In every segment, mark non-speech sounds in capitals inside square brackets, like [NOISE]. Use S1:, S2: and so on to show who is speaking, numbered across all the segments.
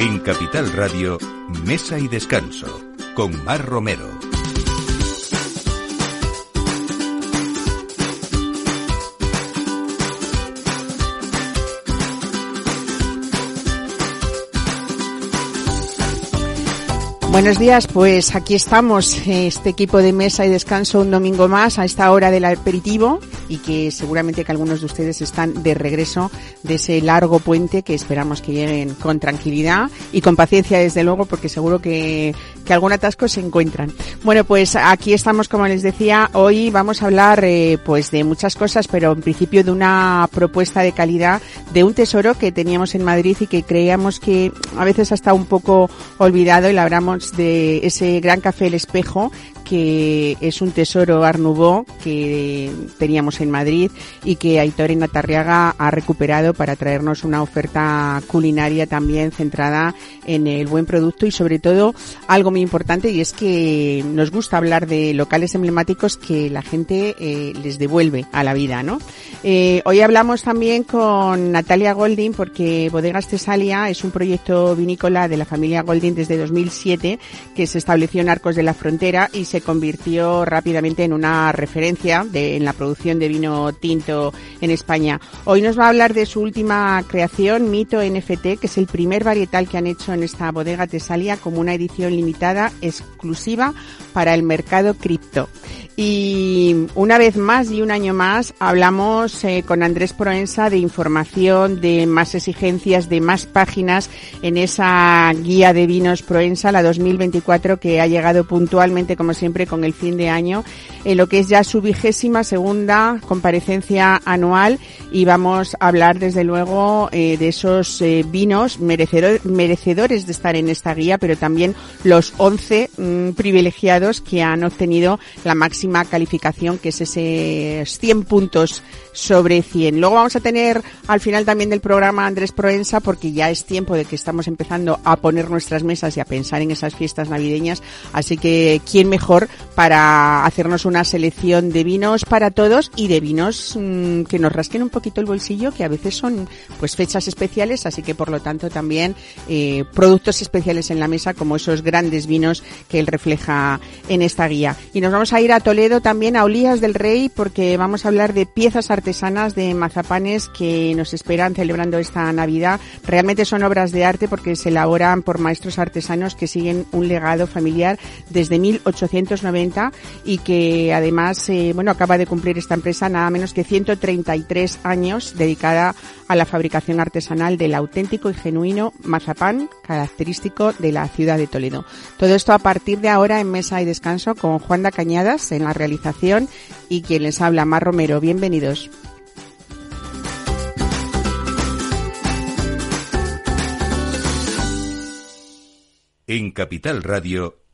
S1: En Capital Radio, Mesa y Descanso, con Mar Romero.
S2: Buenos días, pues aquí estamos, este equipo de mesa y descanso un domingo más a esta hora del aperitivo y que seguramente que algunos de ustedes están de regreso de ese largo puente que esperamos que lleguen con tranquilidad y con paciencia desde luego porque seguro que, que algún atasco se encuentran. Bueno, pues aquí estamos como les decía, hoy vamos a hablar eh, pues de muchas cosas, pero en principio de una propuesta de calidad de un tesoro que teníamos en Madrid y que creíamos que a veces ha estado un poco olvidado y la hablamos de ese gran café El Espejo que es un tesoro Art que teníamos en Madrid y que Aitor Natarriaga ha recuperado para traernos una oferta culinaria también centrada en el buen producto y sobre todo algo muy importante y es que nos gusta hablar de locales emblemáticos que la gente eh, les devuelve a la vida, ¿no? Eh, hoy hablamos también con Natalia Golding porque Bodegas Tesalia es un proyecto vinícola de la familia Golding desde 2007 que se estableció en Arcos de la Frontera y se convirtió rápidamente en una referencia de, en la producción de vino tinto en España. Hoy nos va a hablar de su última creación, Mito NFT, que es el primer varietal que han hecho en esta bodega Tesalia como una edición limitada exclusiva para el mercado cripto. Y una vez más y un año más hablamos eh, con Andrés Proensa de información, de más exigencias, de más páginas en esa guía de vinos Proensa, la 2024, que ha llegado puntualmente, como siempre, con el fin de año, en lo que es ya su vigésima segunda comparecencia anual. Y vamos a hablar, desde luego, eh, de esos eh, vinos merecedores de estar en esta guía, pero también los 11 mm, privilegiados que han obtenido la máxima calificación, que es ese 100 puntos sobre 100. Luego vamos a tener al final también del programa Andrés Proensa, porque ya es tiempo de que estamos empezando a poner nuestras mesas y a pensar en esas fiestas navideñas. Así que, ¿quién mejor para hacernos una selección de vinos para todos y de vinos mm, que nos rasquen un poquito el bolsillo, que a veces son pues fechas especiales, así que por lo tanto también eh, productos especiales en la mesa, como esos grandes vinos que él refleja en esta guía. Y nos vamos a ir a Toledo también, a Olías del Rey, porque vamos a hablar de piezas artesanas de mazapanes que nos esperan celebrando esta Navidad. Realmente son obras de arte porque se elaboran por maestros artesanos que siguen un legado familiar desde 1890 y que además, eh, bueno, acaba de cumplir esta empresa nada menos que 133 años dedicada a la fabricación artesanal del auténtico y genuino mazapán característico de la ciudad de Toledo. Todo esto a partir de ahora en Mesa y Descanso con Juan Cañadas en la realización y quien les habla, Mar Romero. Bienvenidos.
S1: En Capital Radio,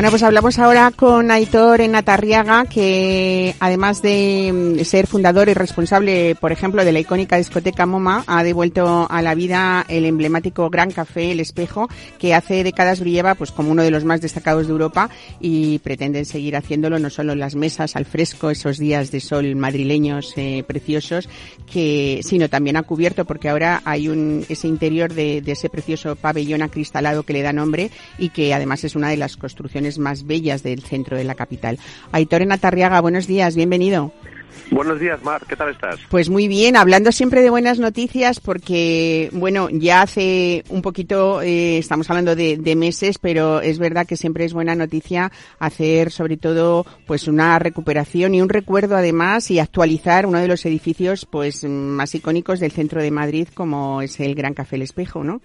S2: Bueno, pues hablamos ahora con Aitor Natarriaga, que además de mm, ser fundador y responsable, por ejemplo, de la icónica discoteca MoMA, ha devuelto a la vida el emblemático Gran Café El Espejo, que hace décadas brillaba pues como uno de los más destacados de Europa y pretenden seguir haciéndolo no solo en las mesas al fresco, esos días de sol madrileños eh, preciosos, sino también ha cubierto, porque ahora hay un ese interior de ese precioso pabellón acristalado que le da nombre y que además es una de las construcciones más bellas del centro de la capital. Aitor Atarriaga, buenos días, bienvenido.
S3: Buenos días, Mar. ¿Qué tal estás?
S2: Pues muy bien, hablando siempre de buenas noticias porque, bueno, ya hace un poquito, eh, estamos hablando de, meses, pero es verdad que siempre es buena noticia hacer sobre todo pues una recuperación y un recuerdo además y actualizar uno de los edificios pues más icónicos del centro de Madrid como es el Gran Café El Espejo, ¿no?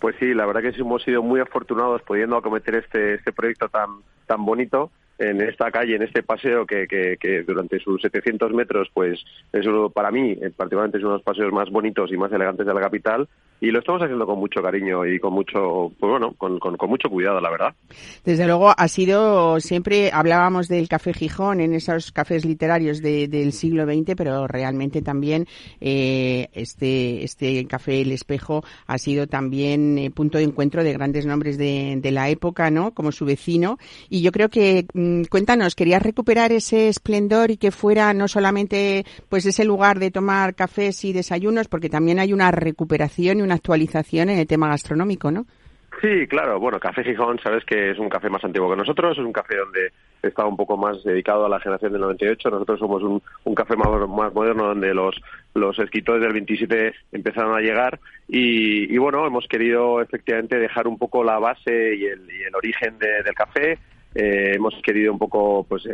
S3: Pues sí, la verdad que hemos sido muy afortunados pudiendo acometer este, este proyecto tan, tan bonito en esta calle, en este paseo que, que, durante sus 700 metros, pues eso para mí, eh, particularmente es uno de los paseos más bonitos y más elegantes de la capital y lo estamos haciendo con mucho cariño y con mucho, pues bueno, con, con, mucho cuidado, la verdad.
S2: Desde luego ha sido siempre, hablábamos del Café Gijón en esos cafés literarios del siglo XX, pero realmente también eh, este, este Café El Espejo ha sido también eh, punto de encuentro de grandes nombres de, de la época, ¿no? Como su vecino y yo creo que cuéntanos, ¿querías recuperar ese esplendor y que fuera no solamente pues ese lugar de tomar cafés y desayunos, porque también hay una recuperación y una actualización en el tema gastronómico, ¿no?
S3: Sí, claro. Bueno, Café Gijón, sabes que es un café más antiguo que nosotros, es un café donde está un poco más dedicado a la generación del 98. Nosotros somos un, un café más, moderno donde los, los escritores del 27 empezaron a llegar y, y, bueno, hemos querido efectivamente dejar un poco la base y el origen del café, eh, hemos querido un poco pues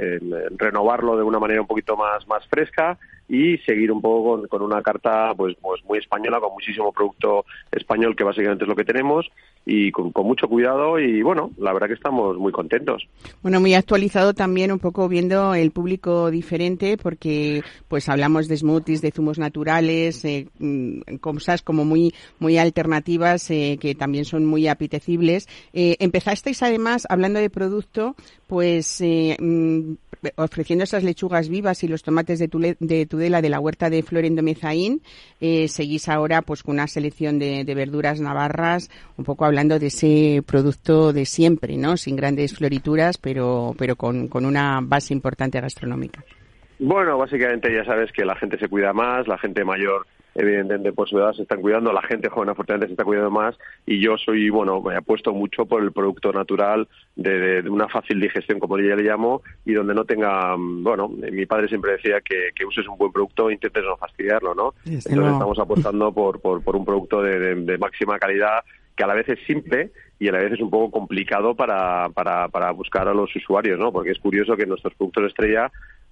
S3: renovarlo de una manera un poquito más más fresca y seguir un poco con, una carta pues, pues muy española, con muchísimo producto español, que básicamente es lo que tenemos, y con, mucho cuidado y bueno, la verdad que estamos muy contentos.
S2: Bueno, muy actualizado también un poco viendo el público diferente porque pues hablamos de smoothies, de zumos naturales, eh, mm, cosas como muy muy alternativas eh, que también son muy apetecibles. Eh, empezasteis además hablando de producto, pues eh, mm, ofreciendo esas lechugas vivas y los tomates de, de Tudela de la huerta de Florendo Mezaín, eh, seguís ahora pues con una selección de, verduras navarras, un poco hablando de ese producto de siempre, ¿no? Sin grandes florituras, pero, pero con, con una base importante gastronómica.
S3: Bueno, básicamente ya sabes que la gente se cuida más, la gente mayor evidentemente por su edad se están cuidando, la gente joven afortunadamente se está cuidando más y yo soy, bueno, me apuesto mucho por el producto natural de, una fácil digestión, como yo le llamo, y donde no tenga, mm, bueno, mi padre siempre decía que, que uses un buen producto e intentes no fastidiarlo, ¿no? Entonces estamos apostando [LAUGHS] por, por, por un producto de, de, máxima calidad que a la vez es simple y a la vez es un poco complicado para, para, para buscar a los usuarios, ¿no? Porque es curioso que nuestros productos estrella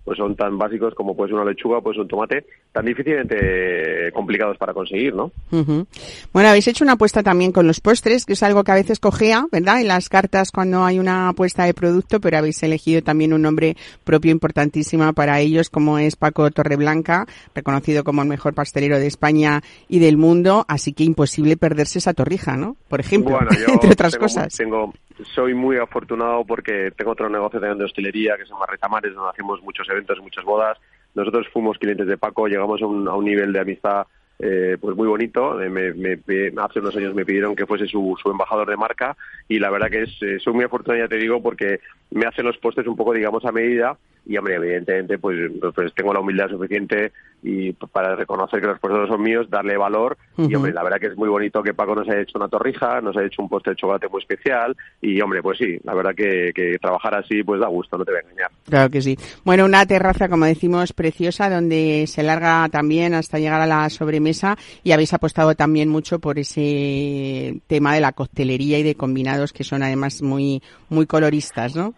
S3: pues son tan básicos como puede ser una lechuga, pues un tomate, tan difícilmente complicados para conseguir, ¿no?
S2: Bueno, habéis hecho una apuesta también con los postres, que es algo que a veces cogea, ¿verdad? En las cartas cuando hay una apuesta de producto, pero habéis elegido también un nombre propio importantísimo para ellos, como es Paco Torreblanca, reconocido como el mejor pastelero de España y del mundo, así que imposible perderse esa torrija, ¿no? Por ejemplo, [LAUGHS] entre otras cosas.
S3: Tengo, soy muy afortunado porque tengo otro negocio también de hostelería que se llama Retamares, donde hacemos muchos eventos, muchas bodas. Nosotros fuimos clientes de Paco, llegamos a un, a un nivel de amistad eh, pues muy bonito. Eh, me, me, hace unos años me pidieron que fuese su, su embajador de marca y la verdad que es, eh, soy muy afortunado, ya te digo, porque me hacen los postes un poco, digamos, a medida y hombre, evidentemente pues, pues tengo la humildad suficiente y para reconocer que los postres son míos, darle valor y hombre, la verdad que es muy bonito que Paco nos haya hecho una torrija, nos haya hecho un postre de chocolate muy especial y hombre, pues sí, la verdad que, que trabajar así pues da gusto, no te voy a engañar.
S2: Claro que sí. Bueno, una terraza, como decimos, preciosa donde se larga también hasta llegar a la sobremesa y habéis apostado también mucho por ese tema de la coctelería y de combinados que son además muy muy coloristas, ¿no?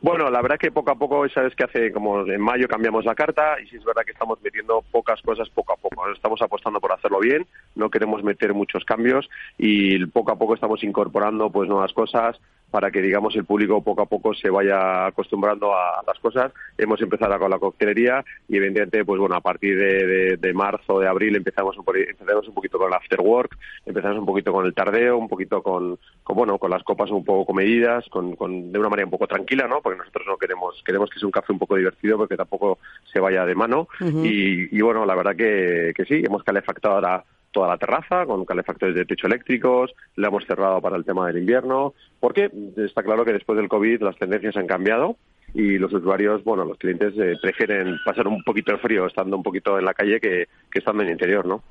S3: Bueno, la verdad que poco a poco, sabes que hace como en mayo cambiamos la carta y sí es verdad que estamos metiendo pocas cosas poco a poco. Estamos apostando por hacerlo bien, no queremos meter muchos cambios y poco a poco estamos incorporando pues nuevas cosas para que digamos el público poco a poco se vaya acostumbrando a, las cosas. Hemos empezado con la coctelería y evidentemente pues bueno a partir de, de, marzo de abril empezamos un, empezamos un poquito con el after work, empezamos un poquito con el tardeo, un poquito con, con bueno con las copas un poco comedidas, con, con de una manera un poco tranquila, ¿no? Porque nosotros no queremos queremos que sea un café un poco divertido porque tampoco se vaya de mano y, y, bueno la verdad que, que sí hemos calefactado ahora toda la terraza con calefactores de techo eléctricos, la hemos cerrado para el tema del invierno, porque está claro que después del COVID las tendencias han cambiado y los usuarios, bueno, los clientes eh, prefieren pasar un poquito de frío estando un poquito en la calle que, estando en el interior, ¿no?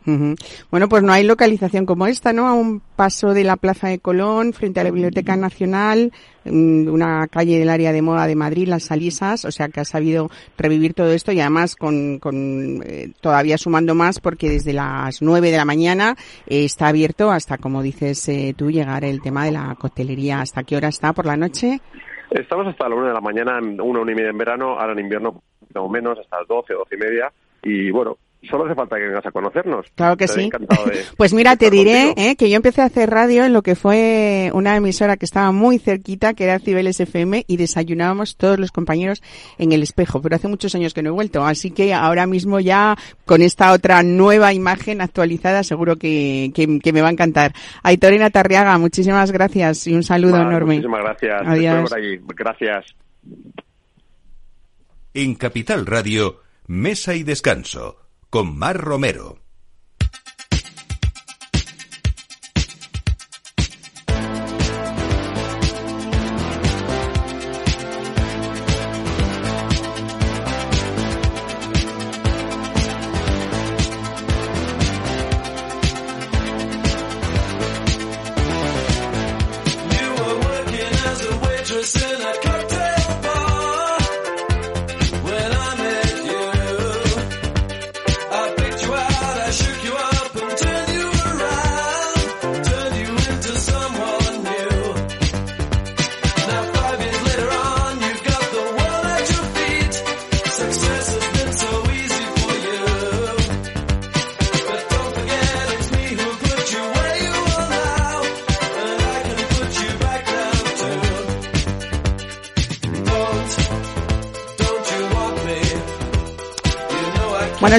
S2: Bueno, pues no hay localización como esta, ¿no? A un paso de la Plaza de Colón, frente a la Biblioteca Nacional, una calle del área de moda de Madrid, Las Salisas, o sea que ha sabido revivir todo esto y además con, con eh, todavía sumando más porque desde las nueve de la mañana eh, está abierto hasta, como dices tú, llegar el tema de la coctelería. ¿Hasta qué hora está por la noche?
S3: Estamos hasta la una de la mañana, una, una y media en verano, ahora en invierno o menos, hasta las doce, doce y media. Y bueno, Solo hace falta que vengas a conocernos.
S2: Claro que sí. [LAUGHS] pues mira, te diré eh, que yo empecé a hacer radio en lo que fue una emisora que estaba muy cerquita, que era Cibeles FM, y desayunábamos todos los compañeros en el espejo. Pero hace muchos años que no he vuelto, así que ahora mismo ya con esta otra nueva imagen actualizada seguro que, que, me va a encantar. Aitorina Tarriaga, muchísimas gracias y un saludo enorme.
S3: Muchísimas gracias. Adiós. Gracias.
S1: En Capital Radio, Mesa y Descanso con Mar Romero.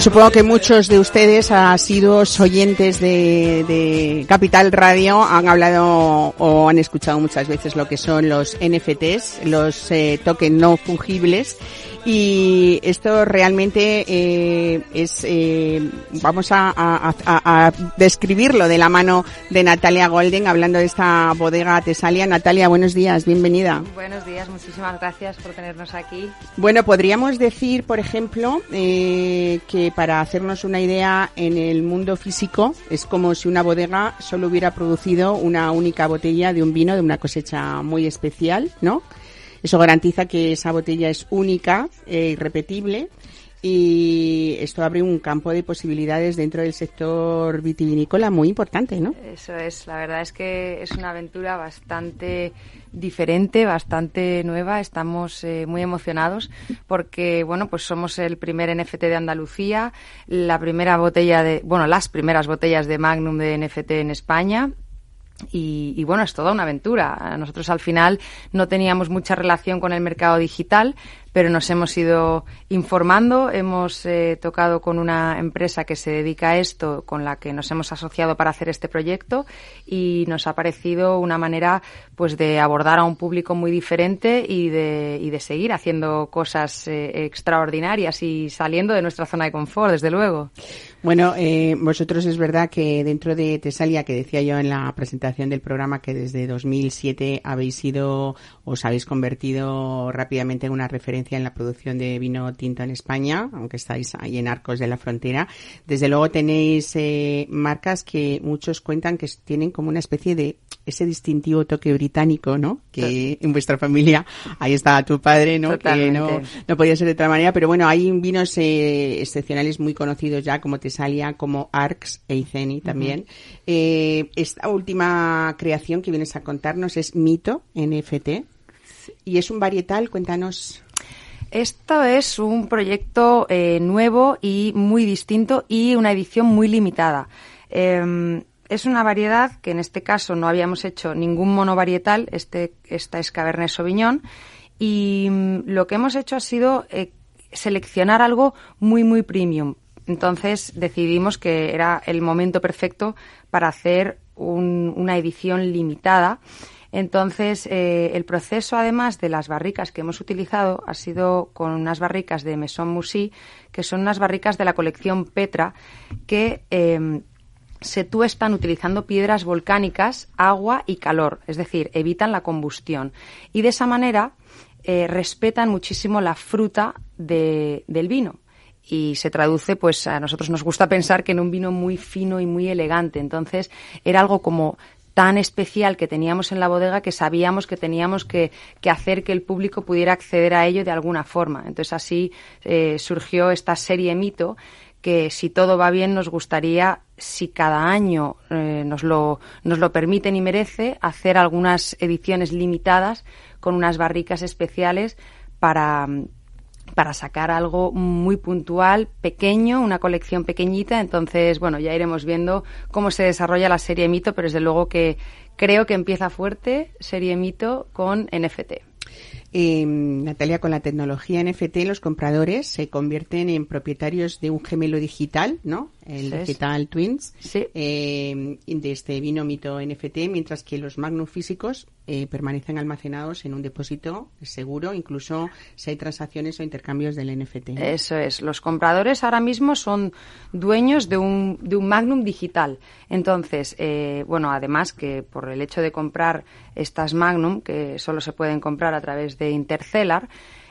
S2: Supongo que muchos de ustedes, sido oyentes de, Capital Radio, han hablado o han escuchado muchas veces lo que son los NFTs, los eh, tokens no fungibles y esto realmente eh, es, eh, vamos a, describirlo de la mano de Natalia Golden, hablando de esta bodega Tesalia. Natalia, buenos días, bienvenida.
S4: Buenos días, muchísimas gracias por tenernos aquí.
S2: Bueno, podríamos decir, por ejemplo, eh, que para hacernos una idea, en el mundo físico es como si una bodega solo hubiera producido una única botella de un vino de una cosecha muy especial, ¿no? Eso garantiza que esa botella es única e irrepetible y esto abre un campo de posibilidades dentro del sector vitivinícola muy importante, ¿no?
S4: Eso es, la verdad es que es una aventura bastante diferente, bastante nueva. Estamos eh, muy emocionados porque, bueno, pues somos el primer NFT de Andalucía, la primera botella de, bueno, las primeras botellas de Magnum de NFT en España y, bueno, es toda una aventura. Nosotros al final no teníamos mucha relación con el mercado digital, pero nos hemos ido informando, hemos eh, tocado con una empresa que se dedica a esto, con la que nos hemos asociado para hacer este proyecto y nos ha parecido una manera pues de abordar a un público muy diferente y de, y de seguir haciendo cosas eh, extraordinarias y saliendo de nuestra zona de confort, desde luego.
S2: Bueno, eh, vosotros es verdad que dentro de Tesalia, que decía yo en la presentación del programa, que desde 2007 habéis sido, os habéis convertido rápidamente en una referencia en la producción de vino tinto en España, aunque estáis ahí en Arcos de la Frontera. Desde luego tenéis eh, marcas que muchos cuentan que tienen como una especie de ese distintivo toque británico, ¿no? Que en vuestra familia, ahí está tu padre, ¿no? Que no, no podía ser de otra manera, pero bueno, hay vinos eh, excepcionales muy conocidos ya, como Tesalia, como Arcs e Iceni también. eh, esta última creación que vienes a contarnos es Mito NFT y es un varietal, cuéntanos.
S4: Esto es un proyecto eh, nuevo y muy distinto y una edición muy limitada. Em, es una variedad que en este caso no habíamos hecho ningún monovarietal, este, esta es Cabernet Sauvignon, y mm, lo que hemos hecho ha sido eh, seleccionar algo muy, muy premium. Entonces decidimos que era el momento perfecto para hacer una edición limitada entonces, eh, el proceso, además de las barricas que hemos utilizado, ha sido con unas barricas de Maison Moussy, que son unas barricas de la colección Petra, que em, se tuestan utilizando piedras volcánicas, agua y calor, es decir, evitan la combustión. Y de esa manera eh, respetan muchísimo la fruta del vino y se traduce, pues a nosotros nos gusta pensar que en un vino muy fino y muy elegante. Entonces era algo como tan especial que teníamos en la bodega que sabíamos que teníamos que, hacer que el público pudiera acceder a ello de alguna forma. Entonces así eh, surgió esta serie Mito que si todo va bien nos gustaría, si cada año eh, nos, lo, nos lo permiten y merece, hacer algunas ediciones limitadas con unas barricas especiales para, para sacar algo muy puntual, pequeño, una colección pequeñita. Entonces, bueno, ya iremos viendo cómo se desarrolla la serie Mito, pero desde luego que creo que empieza fuerte serie Mito con NFT.
S2: Eh, Natalia, con la tecnología NFT, los compradores se convierten en propietarios de un gemelo digital, ¿no? El Digital Twins, eh, de este vino mito NFT, mientras que los Magnum físicos eh, permanecen almacenados en un depósito seguro, incluso si hay transacciones o intercambios del NFT.
S4: Eso es. Los compradores ahora mismo son dueños de un, de un Magnum digital. Entonces, eh, bueno, además que por el hecho de comprar estas Magnum, que solo se pueden comprar a través de Intercellar,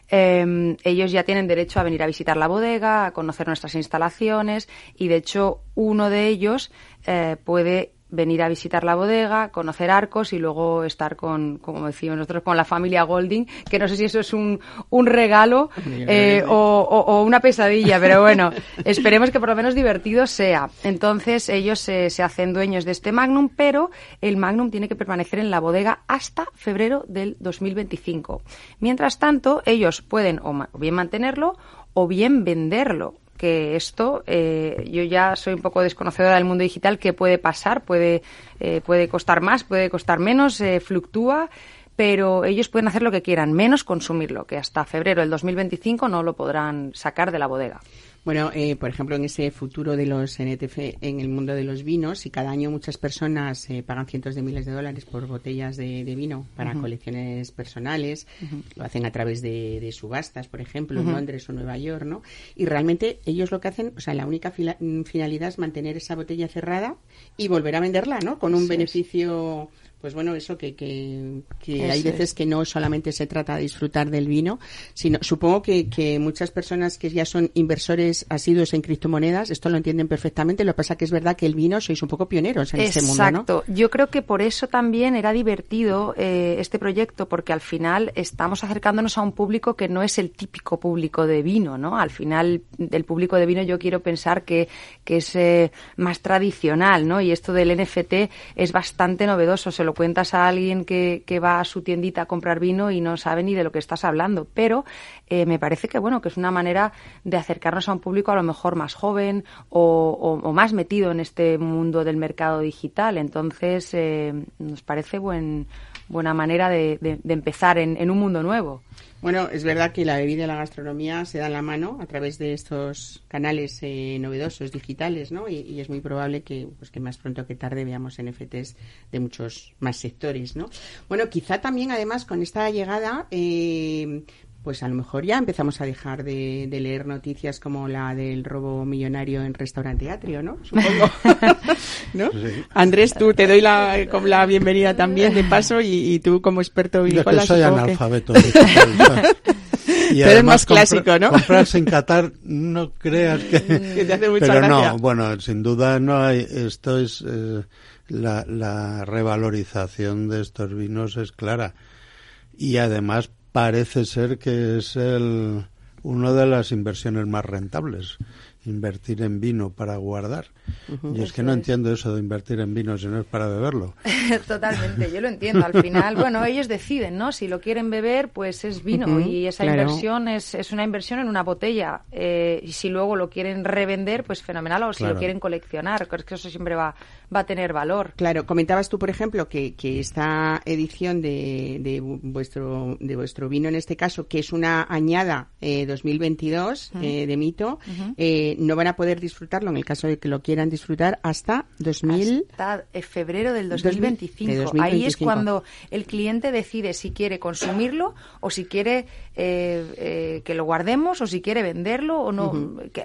S4: em, ellos ya tienen derecho a venir a visitar la bodega, a conocer nuestras instalaciones y, de hecho, uno de ellos eh, puede venir a visitar la bodega, conocer arcos y luego estar con, como decimos nosotros, con la familia Golding, que no sé si eso es un, un regalo eh, o, una pesadilla, pero bueno, [LAUGHS] esperemos que por lo menos divertido sea. Entonces ellos se, se hacen dueños de este Magnum, pero el Magnum tiene que permanecer en la bodega hasta febrero del 2025. Mientras tanto, ellos pueden o bien mantenerlo o bien venderlo que esto, eh, yo ya soy un poco desconocedora del mundo digital, que puede pasar, puede, eh, puede costar más, puede costar menos, eh, fluctúa, pero ellos pueden hacer lo que quieran, menos consumirlo, que hasta febrero del 2025 no lo podrán sacar de la bodega.
S2: Bueno, eh, por ejemplo, en ese futuro de los NTF en el mundo de los vinos, y cada año muchas personas eh, pagan cientos de miles de dólares por botellas de, vino para colecciones personales, lo hacen a través de, subastas, por ejemplo, en Londres o Nueva York, ¿no? Y realmente ellos lo que hacen, o sea, la única finalidad es mantener esa botella cerrada y volver a venderla, ¿no? Con un beneficio pues bueno, eso que, que, hay veces que no solamente se trata de disfrutar del vino, sino supongo que, que muchas personas que ya son inversores asiduos en criptomonedas, esto lo entienden perfectamente, lo que pasa que es verdad que el vino sois un poco pioneros en este mundo, ¿no?
S4: Exacto. Yo creo que por eso también era divertido eh, este proyecto, porque al final estamos acercándonos a un público que no es el típico público de vino, ¿no? Al final, del público de vino yo quiero pensar que, que es eh, más tradicional, ¿no? Y esto del NFT es bastante novedoso, se lo cuentas a alguien que, que, va a su tiendita a comprar vino y no sabe ni de lo que estás hablando. Pero eh, me parece que bueno que es una manera de acercarnos a un público a lo mejor más joven o, o, más metido en este mundo del mercado digital. Entonces eh, nos parece buen, buena manera de, de, empezar en, en un mundo nuevo.
S2: Bueno, es verdad que la bebida y la gastronomía se dan la mano a través de estos canales eh, novedosos digitales, ¿no? Y, es muy probable que, pues, que más pronto que tarde veamos NFTs de muchos más sectores, ¿no? Bueno, quizá también, además, con esta llegada, eh, pues a lo mejor ya empezamos a dejar de, leer noticias como la del robo millonario en restaurante Atrio, ¿no? Supongo. [LAUGHS] ¿No? Andrés, tú te doy la, la bienvenida también de paso y, tú como experto
S5: Yo que soy analfabeto. [LAUGHS]
S2: y Pero es más clásico, ¿no?
S5: Comprarse en Qatar, no creas que... [LAUGHS]
S2: te hace mucha
S5: Pero
S2: gracia.
S5: no, bueno, sin duda no hay... Esto es... Eh, la, la revalorización de estos vinos es clara. Y además parece ser que es el, una de las inversiones más rentables invertir en vino para guardar. Y es que no entiendo eso de invertir en vino si no es para beberlo. [LAUGHS]
S4: Totalmente, yo lo entiendo. Al final, [LAUGHS] bueno, ellos deciden, ¿no? Si lo quieren beber, pues es vino y esa inversión es, es, una inversión en una botella. Eh, y si luego lo quieren revender, pues fenomenal. O si lo quieren coleccionar, es que eso siempre va, va a tener valor.
S2: Claro, comentabas tú, por ejemplo, que, que esta edición de, de, vuestro, de vuestro vino, en este caso, que es una añada eh, 2022 eh, de Mito, eh, no van a poder disfrutarlo en el caso de que lo quieran disfrutar hasta 2000
S4: hasta eh, febrero del 2025. Ahí es cuando el cliente decide si quiere consumirlo o si quiere eh, que lo guardemos o si quiere venderlo o no. ¿Qué,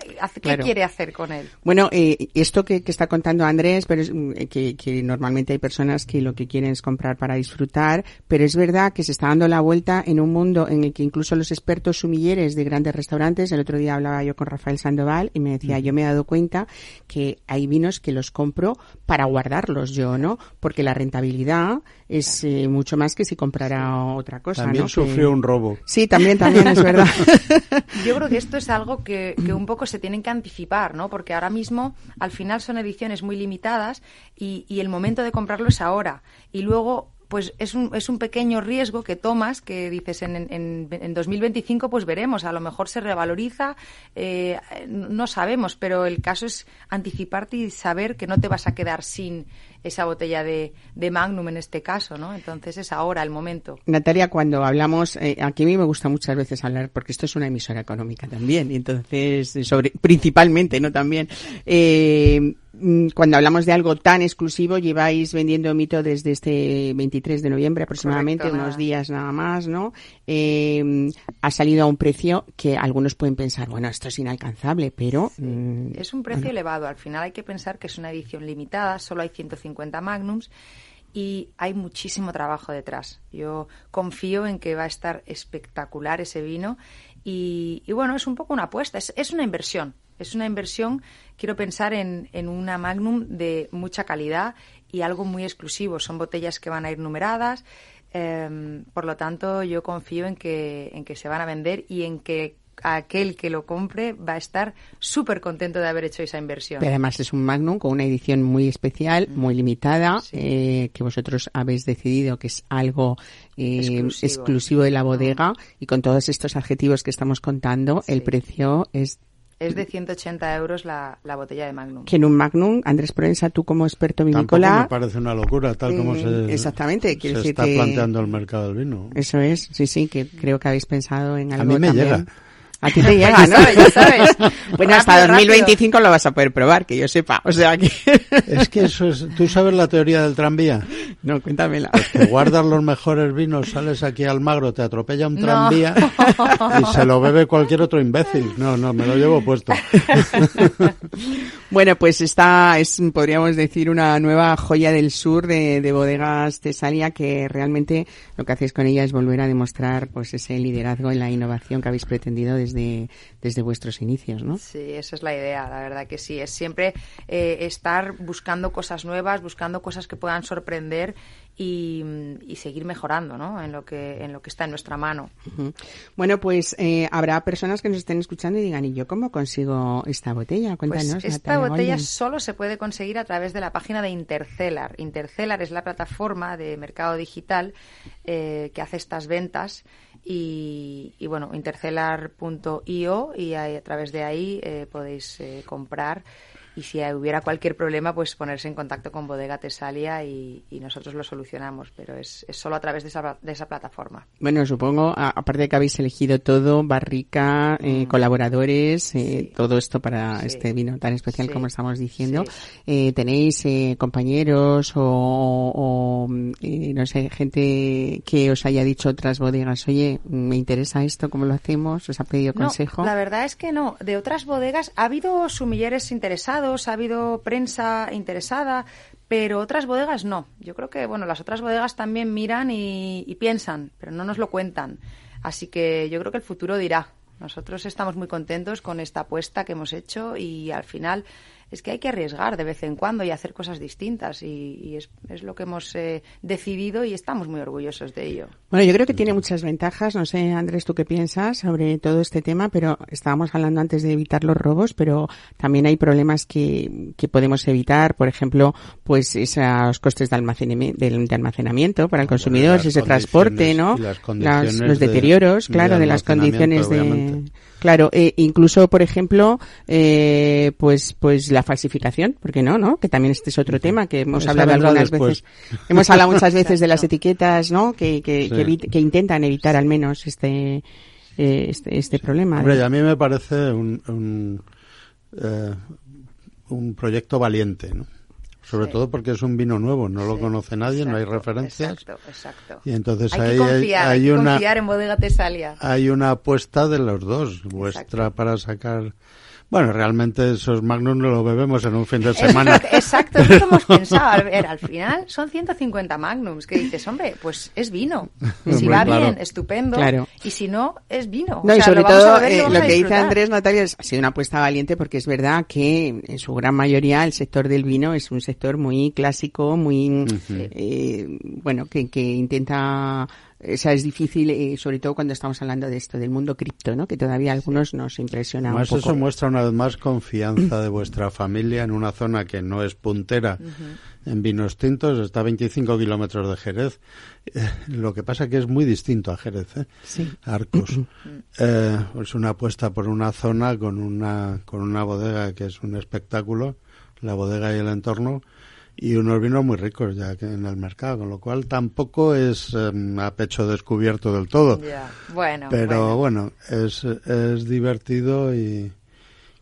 S4: quiere hacer con él?
S2: Bueno, esto que, está contando Andrés, pero es, mm, que, que normalmente hay personas que lo que quieren es comprar para disfrutar, pero es verdad que se está dando la vuelta en un mundo en el que incluso los expertos sumilleres de grandes restaurantes, el otro día hablaba yo con Rafael Sandoval y me decía, yo me he dado cuenta que hay vinos que los compro para guardarlos yo, ¿no? Porque la rentabilidad es eh, mucho más que si comprara otra cosa,
S5: también sufrió un robo.
S2: Sí, también, también es verdad. [LAUGHS] [LAUGHS]
S4: yo creo que esto es algo que, que un poco se tienen que anticipar, ¿no? Porque ahora mismo, al final son ediciones muy limitadas y, y el momento de comprarlo es ahora. Y luego pues es un, es un pequeño riesgo que tomas, que dices en, en, en 2025 pues veremos, a lo mejor se revaloriza, eh, no sabemos, pero el caso es anticiparte y saber que no te vas a quedar sin esa botella de, de Magnum en este caso, ¿no? Entonces es ahora el momento.
S2: Natalia, cuando hablamos, eh, aquí a mí me gusta muchas veces hablar, porque esto es una emisora económica también, y entonces, sobre, principalmente, ¿no? También, eh, cuando hablamos de algo tan exclusivo, lleváis vendiendo mito desde este 23 de noviembre aproximadamente, unos días nada más, ¿no? Eh, ha salido a un precio que algunos pueden pensar, bueno, esto es inalcanzable, pero...
S4: Mm, es un precio elevado. Al final hay que pensar que es una edición limitada, solo hay 150 magnums y hay muchísimo trabajo detrás. Yo confío en que va a estar espectacular ese vino y, bueno, es un poco una apuesta, es una inversión. Es una inversión, quiero pensar en, en una Magnum de mucha calidad y algo muy exclusivo. Son botellas que van a ir numeradas. Em, por lo tanto, yo confío en que, en que se van a vender y en que aquel que lo compre va a estar súper contento de haber hecho esa inversión.
S2: Pero además es un Magnum con una edición muy especial, muy limitada, eh, que vosotros habéis decidido que es algo eh, exclusivo. de la bodega y con todos estos adjetivos que estamos contando, el precio es
S4: es de 180 euros la, la, botella de Magnum.
S2: Que en un Magnum, Andrés Proenza, tú como experto vinícola...
S5: me parece una locura, tal como mm,
S2: se, exactamente,
S5: se está planteando el mercado del vino.
S2: Eso es, sí, sí, que creo que habéis pensado en algo
S5: A mí me llega.
S2: A ti te [LAUGHS] llega, ¿no? ya sabes. [LAUGHS] Bueno, hasta 2025 lo vas a poder probar, que yo sepa. O sea que... [LAUGHS]
S5: Es que eso es... ¿Tú sabes la teoría del tranvía?
S2: No, cuéntamela.
S5: Pues que guardas los mejores vinos, sales aquí al magro, te atropella un tranvía y se lo bebe cualquier otro imbécil. No, no, me lo llevo puesto.
S2: Bueno, pues esta es, podríamos decir, una nueva joya del sur de, de bodegas Tesalia que realmente lo que hacéis con ella es volver a demostrar pues ese liderazgo en la innovación que habéis pretendido desde, desde vuestros inicios, ¿no?
S4: Sí, esa es la idea, la verdad que sí. Es siempre eh, estar buscando cosas nuevas, buscando cosas que puedan sorprender y, seguir mejorando ¿no? en, lo que, en lo que está en nuestra mano.
S2: Bueno, pues eh, habrá personas que nos estén escuchando y digan, ¿y yo cómo consigo esta botella?
S4: Pues
S2: Cuéntanos.
S4: Pues esta botella solo se puede conseguir a través de la página de Intercellar. Intercellar es la plataforma de mercado digital eh, que hace estas ventas y, bueno, intercellar.io y a, través de ahí eh, podéis comprar y si hubiera cualquier problema, pues ponerse en contacto con Bodega Tesalia y, nosotros lo solucionamos, pero es, es, solo a través de esa, de esa plataforma.
S2: Bueno, supongo, aparte de que habéis elegido todo, barrica, eh, mm. colaboradores, eh, todo esto para este vino tan especial como estamos diciendo, eh, ¿tenéis compañeros o, no sé, gente que os haya dicho otras bodegas, oye, me interesa esto, cómo lo hacemos? ¿Os ha pedido consejo?
S4: la verdad es que no. De otras bodegas ha habido sumilleres interesados ha habido prensa interesada, pero otras bodegas no. Yo creo que, bueno, las otras bodegas también miran y, y piensan, pero no nos lo cuentan. Así que yo creo que el futuro dirá. Nosotros estamos muy contentos con esta apuesta que hemos hecho y al final es que hay que arriesgar de vez en cuando y hacer cosas distintas y, es, es, lo que hemos eh, decidido y estamos muy orgullosos de ello.
S2: Bueno, yo creo que tiene muchas ventajas. No sé, Andrés, tú qué piensas sobre todo este tema, pero estábamos hablando antes de evitar los robos, pero también hay problemas que, que podemos evitar, por ejemplo, pues esos costes de almacenamiento, de, almacenamiento para el consumidor, ese transporte, ¿no? los deterioros, claro, de, las condiciones de Claro, eh, incluso, por ejemplo, eh, pues, pues la falsificación, porque no, ¿no? Que también este es otro tema que hemos hablado algunas veces. Hemos hablado muchas veces de las etiquetas, ¿no? Que, que, que, intentan evitar al menos este, eh, este, este problema.
S5: Hombre, a mí me parece un, eh, un proyecto valiente, ¿no? Sobre todo porque es un vino nuevo, no lo conoce nadie, no hay referencias.
S4: Exacto, exacto.
S5: Y entonces
S4: hay
S5: ahí
S4: que confiar,
S5: hay, una
S4: confiar en Bodega Tesalia.
S5: hay una apuesta de los dos, vuestra para sacar bueno, realmente esos Magnum no lo bebemos en un fin de semana.
S4: Exacto, eso lo hemos [LAUGHS] pensado. A ver, al final son 150 Magnums, que dices, hombre, pues es vino. Si va
S5: Claro.
S4: bien, estupendo.
S2: Claro.
S4: Y si no, es vino.
S2: No,
S4: O
S2: y
S4: sea,
S2: sobre
S4: lo vamos a
S2: todo
S4: beber y
S2: eh, lo que dice. Andrés Natalia es, ha sido una apuesta valiente porque es verdad que en su gran mayoría el sector del vino es un sector muy clásico, muy eh, bueno, que, que intenta o sea, es difícil, eh, sobre todo cuando estamos hablando de esto, del mundo cripto, ¿no? Que todavía a algunos nos impresiona un
S5: Además,
S2: poco.
S5: eso muestra una vez más confianza de vuestra familia en una zona que no es puntera en vinos tintos, está a 25 kilómetros de Jerez. Eh, lo que pasa que es muy distinto a Jerez, ¿eh?
S2: Sí.
S5: Arcos. Eh, es una apuesta por una zona con una, con una bodega que es un espectáculo, la bodega y el entorno, y unos vinos muy ricos ya en el mercado, con lo cual tampoco es em, a pecho descubierto del todo.
S4: Bueno,
S5: Pero
S4: bueno.
S5: bueno, es, es divertido y,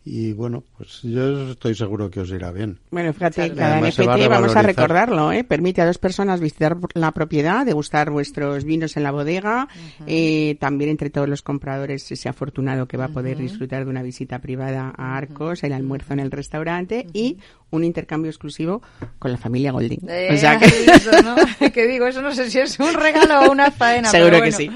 S5: y bueno, pues yo estoy seguro que os irá bien.
S2: Bueno, fíjate, cada.
S5: Además, va a
S2: vamos a recordarlo, ¿eh? permite a dos personas visitar la propiedad, degustar vuestros vinos en la bodega. eh, también entre todos los compradores, ese afortunado que va a poder disfrutar de una visita privada a Arcos, el almuerzo en el restaurante y un intercambio exclusivo con la familia Golding.
S4: Eh,
S2: o sea que...
S4: eso, ¿no? [LAUGHS] que digo, eso no sé si es un regalo o una faena. [LAUGHS]
S2: Seguro
S4: pero
S2: que sí.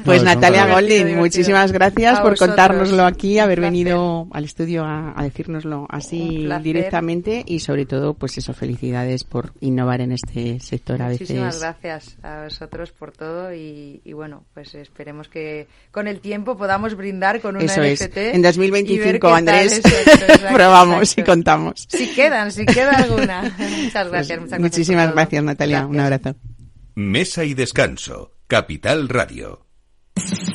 S2: [LAUGHS] Pues
S5: No,
S2: Natalia
S4: divertido,
S2: muchísimas gracias
S4: A
S2: por
S4: vosotros.
S2: contárnoslo aquí,
S4: Un
S2: haber
S4: placer.
S2: venido al estudio a, a decírnoslo así directamente y sobre todo, pues eso, felicidades por innovar en este sector a
S4: Muchísimas
S2: veces.
S4: gracias a vosotros por todo y, y bueno, pues esperemos que con el tiempo podamos brindar con una
S2: Eso es.
S4: NFT.
S2: En
S4: y ver
S2: 2025,
S4: qué tal,
S2: Andrés,
S4: exacto, [LAUGHS] exacto,
S2: probamos y contamos.
S4: Si quedan, si queda alguna. Muchas [LAUGHS]
S2: Pues
S4: gracias, muchas gracias.
S2: muchísimas gracias, Natalia. Un abrazo.
S1: Mesa y descanso. Capital Radio.
S6: you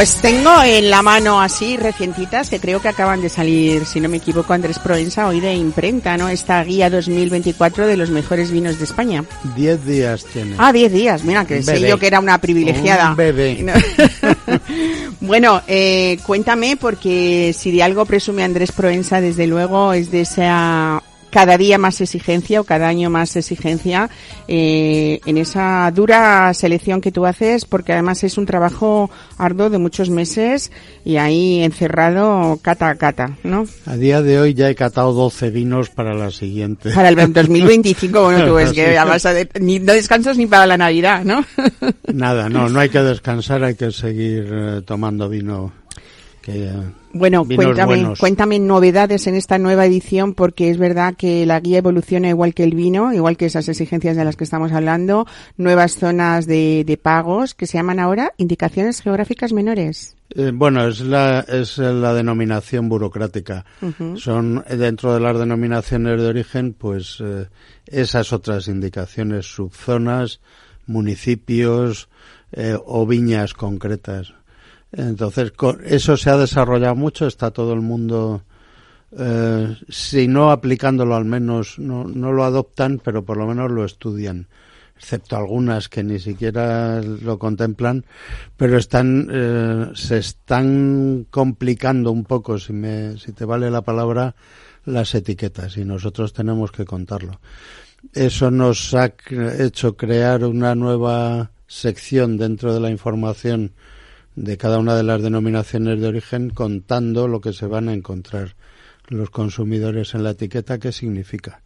S2: Pues tengo en la mano así recientitas que creo que acaban de salir, si no me equivoco, Andrés Proensa, hoy de imprenta, ¿no? Esta guía 2024 de los mejores vinos de España.
S5: Diez días tiene.
S2: Ah, 10 días, mira, que sé yo que era una privilegiada.
S5: Un bebé. [LAUGHS]
S2: No. [LAUGHS] bueno, eh, cuéntame, porque si de algo presume Andrés Proensa, desde luego, es de esa cada día más exigencia o cada año más exigencia eh, en esa dura selección que tú haces, porque además es un trabajo arduo de muchos meses y ahí encerrado cata a cata, ¿no?
S5: A día de hoy ya he catado 12 vinos para la siguiente.
S2: Para el 2025, bueno, tú ves [LAUGHS] que ya vas a de- ni, no descansas ni para la Navidad, ¿no?
S5: Nada, no, no hay que [LAUGHS] descansar, hay que seguir eh, tomando vino. Que, eh,
S2: Bueno,
S5: vinos
S2: cuéntame,
S5: buenos.
S2: cuéntame novedades en esta nueva edición, porque es verdad que la guía evoluciona igual que el vino, igual que esas exigencias de las que estamos hablando, nuevas zonas de, de pagos que se llaman ahora indicaciones geográficas menores.
S5: Eh, bueno, es la, es la denominación burocrática. Son dentro de las denominaciones de origen, pues eh, esas otras indicaciones, subzonas, municipios eh, o viñas concretas. Entonces, eso se ha desarrollado mucho, está todo el mundo, eh, si no aplicándolo al menos, no, no lo adoptan, pero por lo menos lo estudian excepto algunas que ni siquiera lo contemplan, pero están eh, se están complicando un poco, si me si te vale la palabra, las etiquetas y nosotros tenemos que contarlo. Eso nos ha hecho crear una nueva sección dentro de la información de cada una de las denominaciones de origen contando lo que se van a encontrar los consumidores en la etiqueta, qué significa.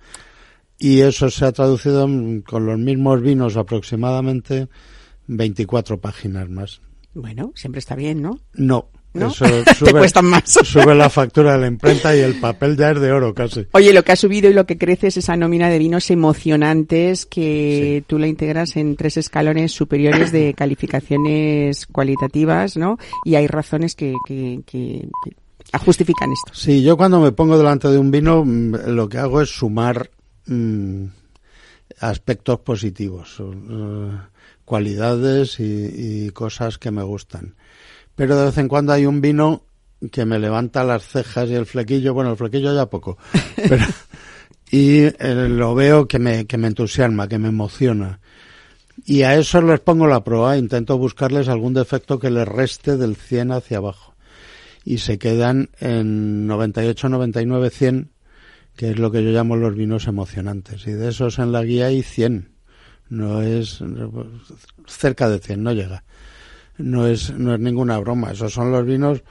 S5: Y eso se ha traducido con los mismos vinos aproximadamente 24 páginas más.
S2: Bueno, siempre está bien, ¿no?
S5: No,
S2: ¿No?
S5: eso [LAUGHS]
S2: Te
S5: sube,
S2: cuestan más. [LAUGHS]
S5: sube la factura de la imprenta y el papel ya es de oro casi.
S2: Oye, lo que ha subido y lo que crece es esa nómina de vinos emocionantes que tú la integras en tres escalones superiores de [COUGHS] calificaciones cualitativas, ¿no? Y hay razones que, que, que- que justifican esto.
S5: Sí, yo cuando me pongo delante de un vino mm, lo que hago es sumar mm, aspectos positivos, eh, cualidades y, y cosas que me gustan. Pero de vez en cuando hay un vino que me levanta las cejas y el flequillo, bueno, el flequillo ya poco, [LAUGHS] pero, y eh, lo veo que me, que me entusiasma, que me emociona. Y a eso les pongo la prueba, intento buscarles algún defecto que les reste del 100 hacia abajo y se quedan en 98, 99, 100, que es lo que yo llamo los vinos emocionantes. Y de esos en la guía hay 100. No es cerca de 100, no llega. No es, no es ninguna broma. Esos son los vinos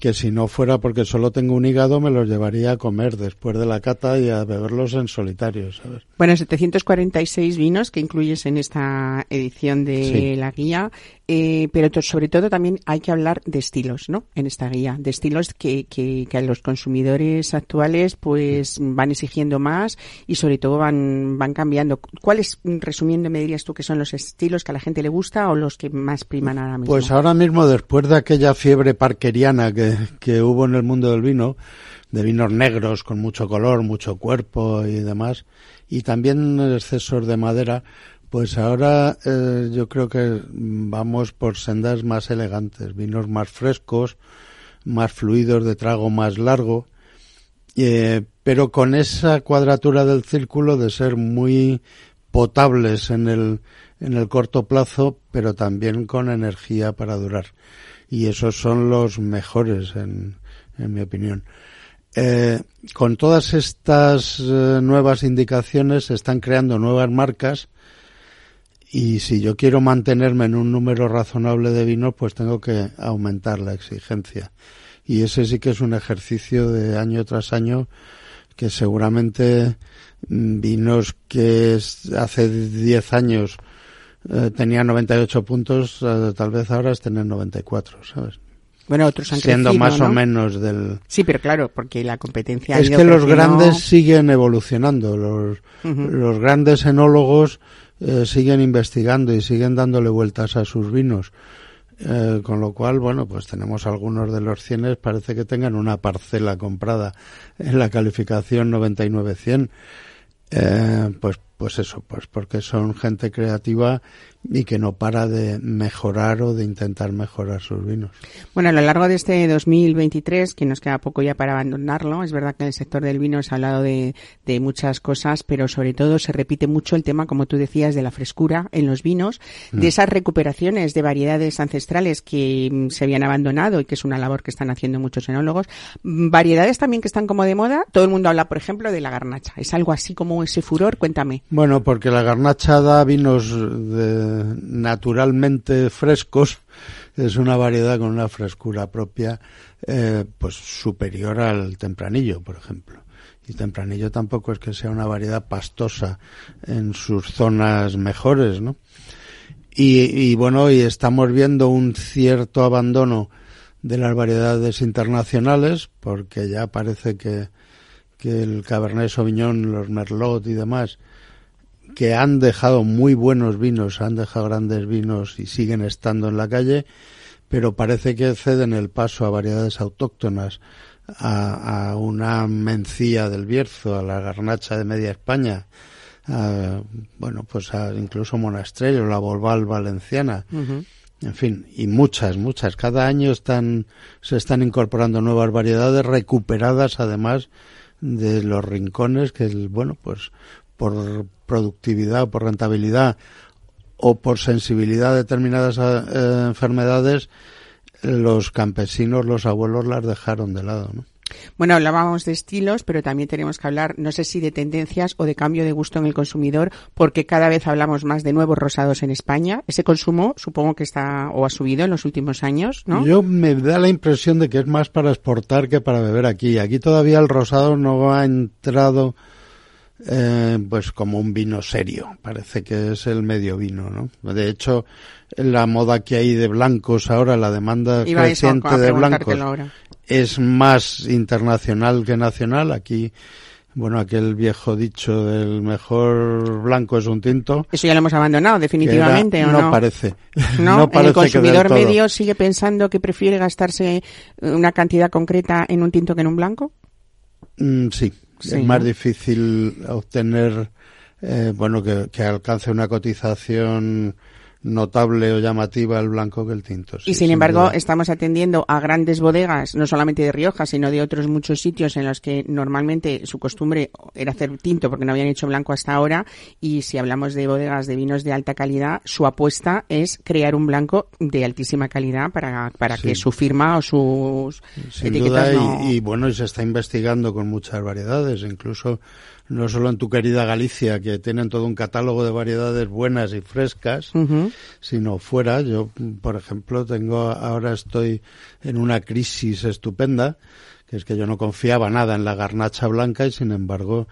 S5: que si no fuera porque solo tengo un hígado me los llevaría a comer después de la cata y a beberlos en solitario, ¿sabes?
S2: Bueno, 746 vinos que incluyes en esta edición de
S5: Sí.
S2: la guía, eh, pero sobre todo también hay que hablar de estilos, ¿no? En esta guía, de estilos que, que, a los consumidores actuales pues van exigiendo más y sobre todo van, van cambiando. ¿Cuáles, resumiendo, me dirías tú que son los estilos que a la gente le gusta o los que más priman ahora mismo?
S5: Pues ahora mismo, después de aquella fiebre parkeriana que, que hubo en el mundo del vino, de vinos negros con mucho color, mucho cuerpo y demás, y también excesos de madera, pues ahora eh, yo creo que vamos por sendas más elegantes, vinos más frescos, más fluidos, de trago más largo, eh, pero con esa cuadratura del círculo de ser muy potables en el, en el corto plazo, pero también con energía para durar. Y esos son los mejores, en, en mi opinión. Eh, con todas estas eh, nuevas indicaciones se están creando nuevas marcas y si yo quiero mantenerme en un número razonable de vinos, pues tengo que aumentar la exigencia. Y ese sí que es un ejercicio de año tras año que seguramente mm, vinos que hace 10 años eh, tenían 98 puntos, eh, tal vez ahora estén en 94, ¿sabes?
S2: bueno, otros han
S5: Siendo
S2: crecido,
S5: más o
S2: ¿no?
S5: menos del...
S2: Sí, pero claro, porque la competencia
S5: Es que los grandes siguen evolucionando, los, los grandes enólogos eh, siguen investigando y siguen dándole vueltas a sus vinos. Eh, con lo cual, bueno, pues tenemos algunos de los cienes, parece que tengan una parcela comprada en la calificación 99-100. Eh, pues, pues eso, pues porque son gente creativa y que no para de mejorar o de intentar mejorar sus vinos.
S2: Bueno, a lo largo de este 2023, que nos queda poco ya para abandonarlo, es verdad que en el sector del vino se ha hablado de, de muchas cosas, pero sobre todo se repite mucho el tema, como tú decías, de la frescura en los vinos, de esas recuperaciones de variedades ancestrales que mm, se habían abandonado y que es una labor que están haciendo muchos enólogos. Mm, Variedades también que están como de moda. Todo el mundo habla, por ejemplo, de la garnacha. ¿Es algo así como ese furor? Cuéntame.
S5: Bueno, porque la garnacha da vinos de- naturalmente frescos, es una variedad con una frescura propia, eh, pues superior al tempranillo, por ejemplo. Y tempranillo tampoco es que sea una variedad pastosa en sus zonas mejores, ¿no? Y, bueno, y estamos viendo un cierto abandono de las variedades internacionales, porque ya parece que, que el Cabernet Sauvignon, los Merlot y demás, que han dejado muy buenos vinos, han dejado grandes vinos y siguen estando en la calle, pero parece que ceden el paso a variedades autóctonas, a, a una mencía del Bierzo, a la garnacha de media España, a, bueno, pues a incluso Monastrello, la Volval valenciana, en fin, y muchas, muchas. Cada año están, se están incorporando nuevas variedades recuperadas además de los rincones que, bueno, pues por productividad, por rentabilidad o por sensibilidad a determinadas eh, enfermedades, los campesinos, los abuelos las dejaron de lado, ¿no?
S2: Bueno, hablábamos de estilos, pero también tenemos que hablar, no sé si de tendencias o de cambio de gusto en el consumidor, porque cada vez hablamos más de nuevos rosados en España. Ese consumo supongo que está o ha subido en los últimos años, ¿no?
S5: Yo me da la impresión de que es más para exportar que para beber aquí. Aquí todavía el rosado no ha entrado eh, pues como un vino serio. Parece que es el medio vino, ¿no? De hecho, la moda que hay de blancos ahora, la demanda
S2: Iba
S5: creciente de blancos es más internacional que nacional. Aquí, bueno, aquel viejo dicho del mejor blanco es un tinto.
S2: Eso ya lo hemos abandonado, definitivamente, ¿o
S5: era-
S2: no?
S5: parece.
S2: ¿No? [LAUGHS]
S5: parece
S2: el consumidor
S5: que del todo.
S2: medio sigue pensando que prefiere gastarse una cantidad concreta en un tinto que en un blanco.
S5: Mm, sí,
S2: Sí,
S5: es más
S2: ¿no?
S5: difícil obtener, eh, bueno, que, que alcance una cotización notable o llamativa el blanco que el tinto. sí,
S2: y sin
S5: sin
S2: embargo,
S5: duda.
S2: estamos atendiendo a grandes bodegas, no solamente de Rioja, sino de otros muchos sitios en los que normalmente su costumbre era hacer tinto porque no habían hecho blanco hasta ahora. Y si hablamos de bodegas de vinos de alta calidad, su apuesta es crear un blanco de altísima calidad para, para
S5: Sí.
S2: que su firma o sus
S5: Sin
S2: etiquetas
S5: duda,
S2: no...
S5: y, y bueno, y se está investigando con muchas variedades, incluso no solo en tu querida Galicia, que tienen todo un catálogo de variedades buenas y frescas, sino fuera. Yo, por ejemplo, tengo ahora estoy en una crisis estupenda, que es que yo no confiaba nada en la garnacha blanca y sin embargo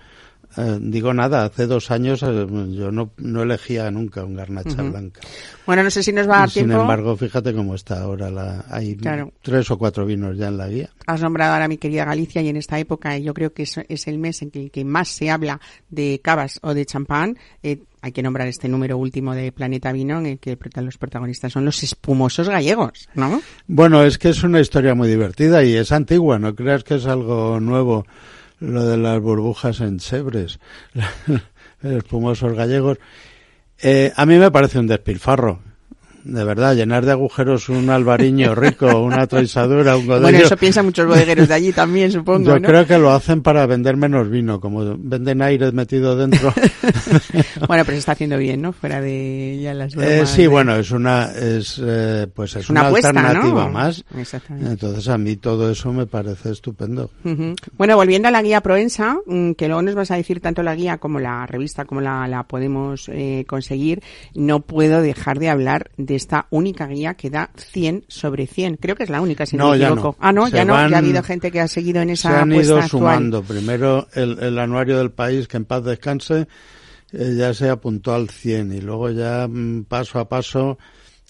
S5: eh, digo nada, hace dos años eh, yo no, no elegía nunca un garnacha blanca.
S2: Bueno, no sé si nos va a dar
S5: Y sin
S2: tiempo.
S5: embargo, fíjate cómo está ahora. La, hay
S2: Claro.
S5: tres o cuatro vinos ya en la guía.
S2: Has nombrado ahora mi querida Galicia y en esta época yo creo que es, es el mes en que, que más se habla de cavas o de champán. Eh, hay que nombrar este número último de Planeta Vino en el que los protagonistas son los espumosos gallegos, ¿no?
S5: Bueno, es que es una historia muy divertida y es antigua, no creas que es algo nuevo lo de las burbujas en Chebres, [LAUGHS] espumosos gallegos. Eh, a mí me parece un despilfarro, de verdad, llenar de agujeros un albariño [LAUGHS] rico, una traisadura, un godello.
S2: Bueno, eso piensan muchos bodegueros de allí también, supongo,
S5: Yo
S2: ¿no?
S5: creo que lo hacen para vender menos vino, como venden aire metido dentro. [LAUGHS]
S2: bueno, pero se está haciendo bien, ¿no? Fuera de ya las
S5: Eh, sí,
S2: de-
S5: bueno, es una, es, eh, pues es
S2: una
S5: una,
S2: apuesta, ¿no?
S5: alternativa más.
S2: Exactamente.
S5: Entonces a mí todo eso me parece estupendo.
S2: Ujú. Bueno, volviendo a la guía Proensa, mm, que luego nos vas a decir tanto la guía como la revista, como la, la podemos eh, conseguir, no puedo dejar de hablar de esta única guía que da 100 sobre 100. Creo que es la única, si no,
S5: No,
S2: me
S5: ya
S2: equivoco.
S5: no.
S2: Ah, no,
S5: Se
S2: ya no,
S5: van-
S2: ya ha habido gente que ha seguido en
S5: Se
S2: esa
S5: han
S2: apuesta
S5: ido
S2: actual.
S5: sumando. Primero el, el anuario del país, que en paz descanse, eh, ya se apuntó al 100 y luego ya mm, paso a paso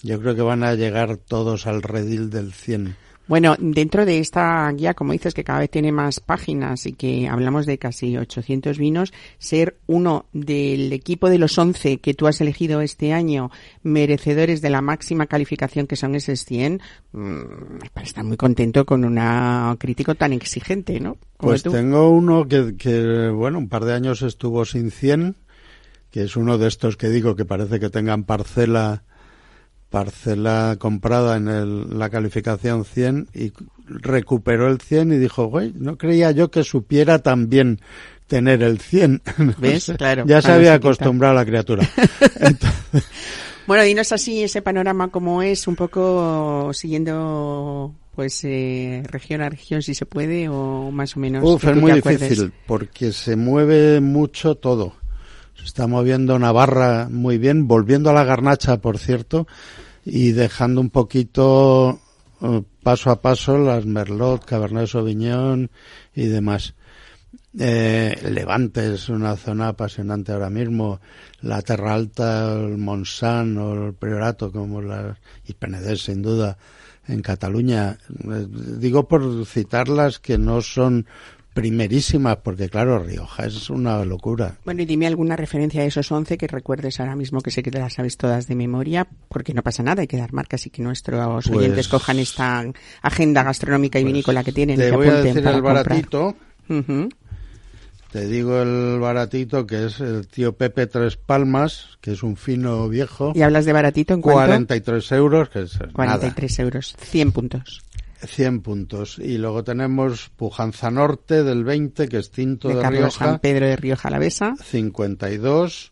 S5: yo creo que van a llegar todos al redil del 100.
S2: Bueno, dentro de esta guía, como dices, que cada vez tiene más páginas y que hablamos de casi 800 vinos, ser uno del equipo de los 11 que tú has elegido este año, merecedores de la máxima calificación que son esos 100, mm, para estar muy contento con un crítico tan exigente, ¿no? Como
S5: Pues
S2: tú.
S5: tengo uno que, que, bueno, un par de años estuvo sin 100, que es uno de estos que digo que parece que tengan parcela parcela comprada en el- la calificación 100 y recuperó el 100 y dijo, güey, no creía yo que supiera también tener el 100. [LAUGHS]
S2: ¿Ves? Claro,
S5: ya se había acostumbrado la criatura. [LAUGHS] Entonces, [LAUGHS]
S2: Bueno, dinos así ese panorama como es, un poco siguiendo pues eh, región a región si se puede o más o menos.
S5: Uf, es muy difícil porque se mueve mucho todo. Está moviendo Navarra muy bien, volviendo a la garnacha, por cierto, y dejando un poquito eh, paso a paso las Merlot, Cabernet Sauvignon y demás. Eh, Levante es una zona apasionante ahora mismo. La Terra Alta, el Montsant o el Priorato, como las, y sin duda, en Cataluña. Eh, digo por citarlas que no son primerísimas, porque claro, Rioja es una locura.
S2: Bueno, y dime alguna referencia de esos 11 que recuerdes ahora mismo, que sé que te las sabes todas de memoria, porque no pasa nada, hay que dar marcas y que nuestros
S5: Pues-
S2: oyentes cojan esta agenda gastronómica y
S5: Pues
S2: vinícola que tienen
S5: Te voy a decir
S2: para
S5: el baratito. Te digo el baratito, que es el tío Pepe Tres Palmas, que es un fino viejo.
S2: Y hablas de baratito en cuanto
S5: 43 euros, que es nada.
S2: 43 euros, 100 puntos.
S5: 100 puntos. Y luego tenemos Pujanza Norte del 20, que es tinto
S2: De
S5: de,
S2: Carlos San
S5: Rioja,
S2: Pedro de Rioja Alavesa.
S5: 52.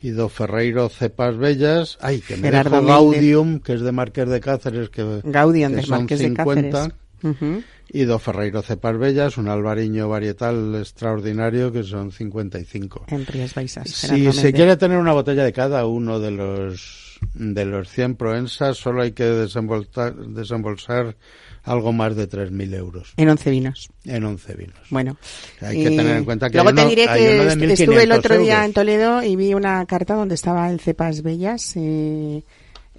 S5: Y Do Ferreiro Cepas Bellas. Ay, que me
S2: Gerardo
S5: dejo
S2: Méndez.
S5: Gaudium, que es de Marqués de Cáceres, que,
S2: Gaudium
S5: que
S2: de
S5: son
S2: Marqués de
S5: 50.
S2: Cáceres. Ujú.
S5: y dos Ferreiro Cepas Bellas, un albariño varietal extraordinario que son 55.
S2: En Rías Baixas.
S5: Si se quiere tener una botella de cada uno de los de los 100 Proensas, solo hay que desembolsar, desembolsar algo más de 3.000 euros
S2: En 11 vinos.
S5: en 11 vinos.
S2: Bueno.
S5: Hay que tener en cuenta que
S2: Luego te diré que est- estuve el
S5: 1.500
S2: otro día
S5: euros.
S2: en Toledo y vi una carta donde estaba el Cepas Bellas. Eh,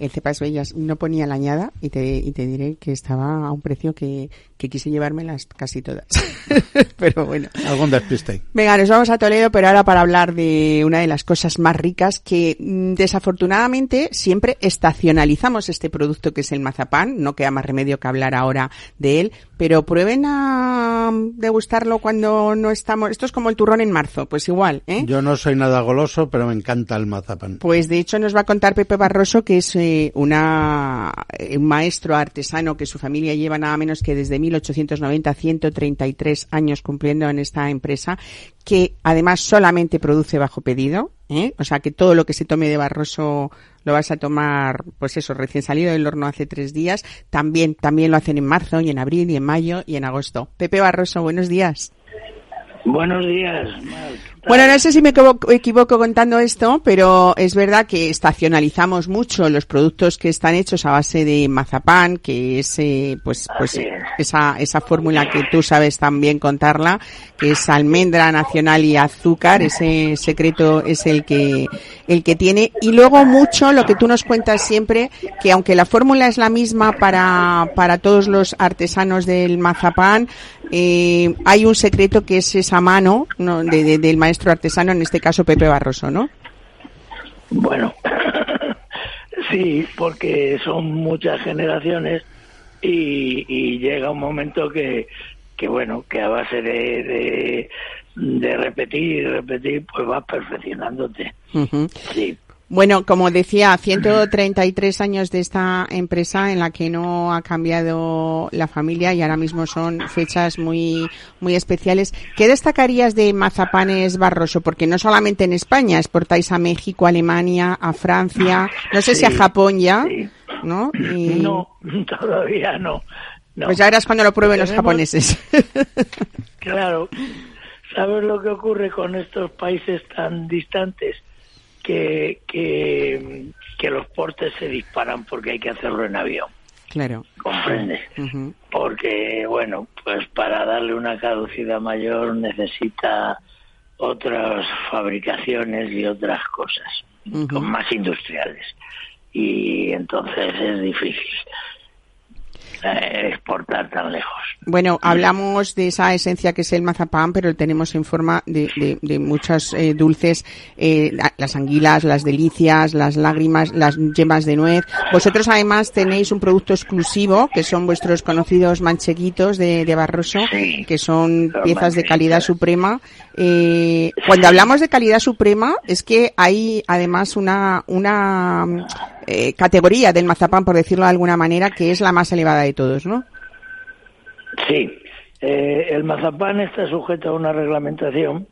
S2: el Cepas Bellas no ponía la añada y te, y te diré que estaba a un precio que, que quise llevármelas casi todas. [LAUGHS] Pero bueno.
S5: Algún despiste.
S2: Venga, nos vamos a Toledo, pero ahora para hablar de una de las cosas más ricas que mm, desafortunadamente siempre estacionalizamos este producto que es el mazapán. No queda más remedio que hablar ahora de él, pero prueben a degustarlo cuando no estamos. Esto es como el turrón en marzo, pues igual, ¿eh?
S5: Yo no soy nada goloso, pero me encanta el mazapán.
S2: Pues de hecho nos va a contar Pepe Barroso, que es eh, una, eh, un maestro artesano que su familia lleva nada menos que desde 1890, 133 años cumpliendo en esta empresa, que además solamente produce bajo pedido, ¿eh? o sea que todo lo que se tome de Barroso lo vas a tomar, pues eso, recién salido del horno hace tres días. También, también lo hacen en marzo y en abril y en mayo y en agosto. Pepe Barroso, buenos días.
S7: Buenos días.
S2: Bueno, no sé si me equivoco, equivoco contando esto, pero es verdad que estacionalizamos mucho los productos que están hechos a base de mazapán, que es eh, pues pues
S7: es.
S2: esa esa fórmula que tú sabes también contarla, que es almendra nacional y azúcar, ese secreto es el que el que tiene y luego mucho lo que tú nos cuentas siempre que aunque la fórmula es la misma para para todos los artesanos del mazapán, eh, hay un secreto que es esa mano ¿no? de- de- del maestro artesano, en este caso Pepe Barroso, ¿no?
S7: Bueno, [COUGHS] sí, porque son muchas generaciones y, y llega un momento que, que bueno, que a base de, de, de repetir y repetir, pues vas perfeccionándote. Sí,
S2: Bueno, como decía, 133 años de esta empresa en la que no ha cambiado la familia y ahora mismo son fechas muy muy especiales. ¿Qué destacarías de Mazapanes Barroso? Porque no solamente en España, exportáis a México, a Alemania, a Francia, no sé si a Japón ya,
S7: sí.
S2: ¿no? Y-
S7: No, todavía no. no.
S2: Pues ya verás cuando lo prueben los japoneses.
S7: Claro, ¿sabes lo que ocurre con estos países tan distantes? Que, que, que los portes se disparan porque hay que hacerlo en avión,
S2: claro.
S7: ¿comprendes?
S2: Ujú.
S7: Porque, bueno, pues para darle una caducidad mayor necesita otras fabricaciones y otras cosas, con más industriales. Y entonces es difícil exportar tan lejos.
S2: Bueno, hablamos de esa esencia que es el mazapán, pero lo tenemos en forma de, de, de muchos eh, dulces, eh, la- las anguilas, las delicias, las lágrimas, las yemas de nuez. Vosotros además tenéis un producto exclusivo, que son vuestros conocidos mancheguitos de, de Barroso,
S7: Sí,
S2: que son piezas de calidad suprema. Eh, cuando hablamos de calidad suprema, es que hay además una, una eh, categoría del mazapán, por decirlo de alguna manera, que es la más elevada de todos, ¿no?
S7: Sí, eh, el mazapán está sujeto a una reglamentación,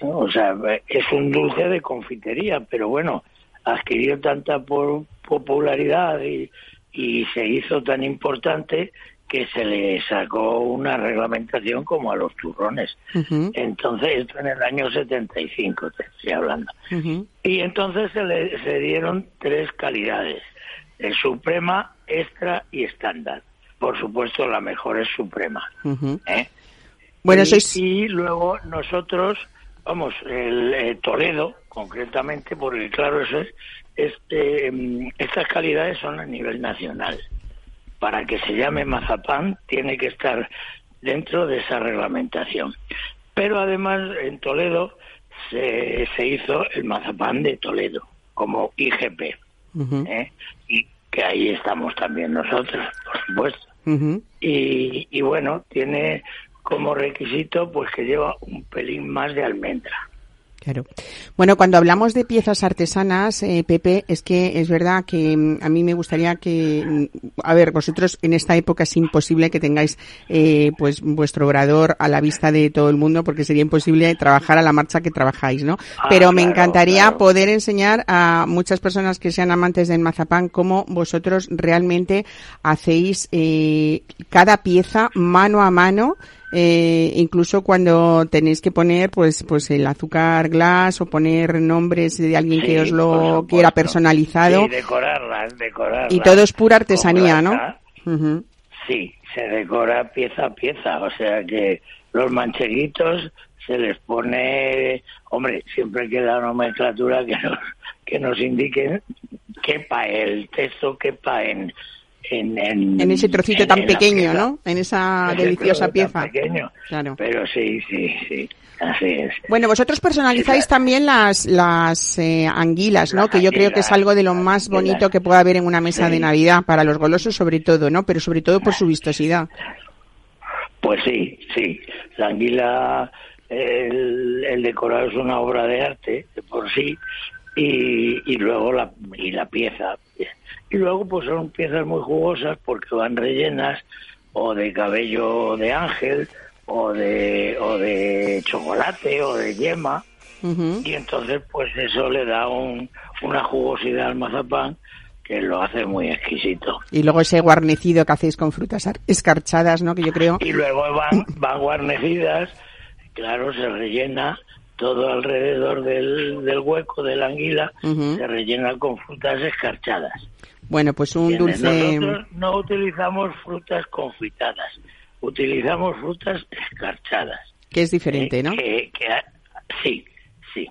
S7: o sea, es un dulce de confitería, pero bueno, adquirió tanta po- popularidad y, y se hizo tan importante que se le sacó una reglamentación como a los turrones. Entonces, esto en el año 75 te estoy hablando. Y entonces se le se dieron tres calidades, el suprema, extra y estándar. Por supuesto, la mejor es suprema. ¿eh?
S2: Bueno,
S7: y,
S2: sois...
S7: y luego nosotros, vamos, el eh, Toledo, concretamente, porque claro, eso es, este, estas calidades son a nivel nacional. Para que se llame mazapán, tiene que estar dentro de esa reglamentación. Pero además, en Toledo se, se hizo el mazapán de Toledo, como IGP, ¿eh? Que ahí estamos también nosotros, por supuesto y, y bueno, tiene como requisito pues que lleva un pelín más de almendra.
S2: Claro. Bueno, cuando hablamos de piezas artesanas, eh, Pepe, es que es verdad que mm, a mí me gustaría que, mm, a ver, vosotros en esta época es imposible que tengáis, eh, pues, vuestro obrador a la vista de todo el mundo, porque sería imposible trabajar a la marcha que trabajáis, ¿no?
S7: Ah,
S2: Pero me
S7: claro,
S2: encantaría
S7: claro.
S2: poder enseñar a muchas personas que sean amantes del mazapán cómo vosotros realmente hacéis eh, cada pieza mano a mano eh, incluso cuando tenéis que poner pues pues el azúcar glass o poner nombres de alguien
S7: Sí,
S2: que os lo quiera personalizado
S7: Sí, decorarlas, decorarlas.
S2: y todo es pura artesanía, ¿no?
S7: Sí, se decora pieza a pieza, o sea que los mancheguitos se les pone, hombre, siempre queda nomenclatura que nos, que nos indique quepa el texto, quepa en... En, en,
S2: En ese trocito
S7: en-
S2: tan pequeño. ¿no? En esa deliciosa pieza.
S7: pequeño.
S2: Claro.
S7: Pero sí, sí, sí, así es.
S2: Bueno, vosotros personalizáis
S7: Sí, claro.
S2: también las las eh, anguilas, ¿no?
S7: Las
S2: que yo creo que es algo de lo más
S7: anguilas.
S2: bonito que puede haber en una mesa
S7: Sí.
S2: de Navidad para los golosos sobre todo, ¿no? Pero sobre todo por su vistosidad.
S7: Pues sí, sí. La anguila, el, el decorado es una obra de arte de por sí y, y luego la, y la pieza. Y luego pues son piezas muy jugosas porque van rellenas o de cabello de ángel o de, o de chocolate o de yema y entonces pues eso le da un, una jugosidad al mazapán que lo hace muy exquisito.
S2: Y luego ese guarnecido que hacéis con frutas ar- escarchadas, ¿no? Que yo creo.
S7: y luego van, van guarnecidas, claro, se rellena todo alrededor del, del hueco de la anguila, se rellena con frutas escarchadas.
S2: Bueno, pues un dulce.
S7: Nosotros no utilizamos frutas confitadas, utilizamos frutas escarchadas.
S2: que es diferente,
S7: eh,
S2: ¿no?
S7: que- sí, sí,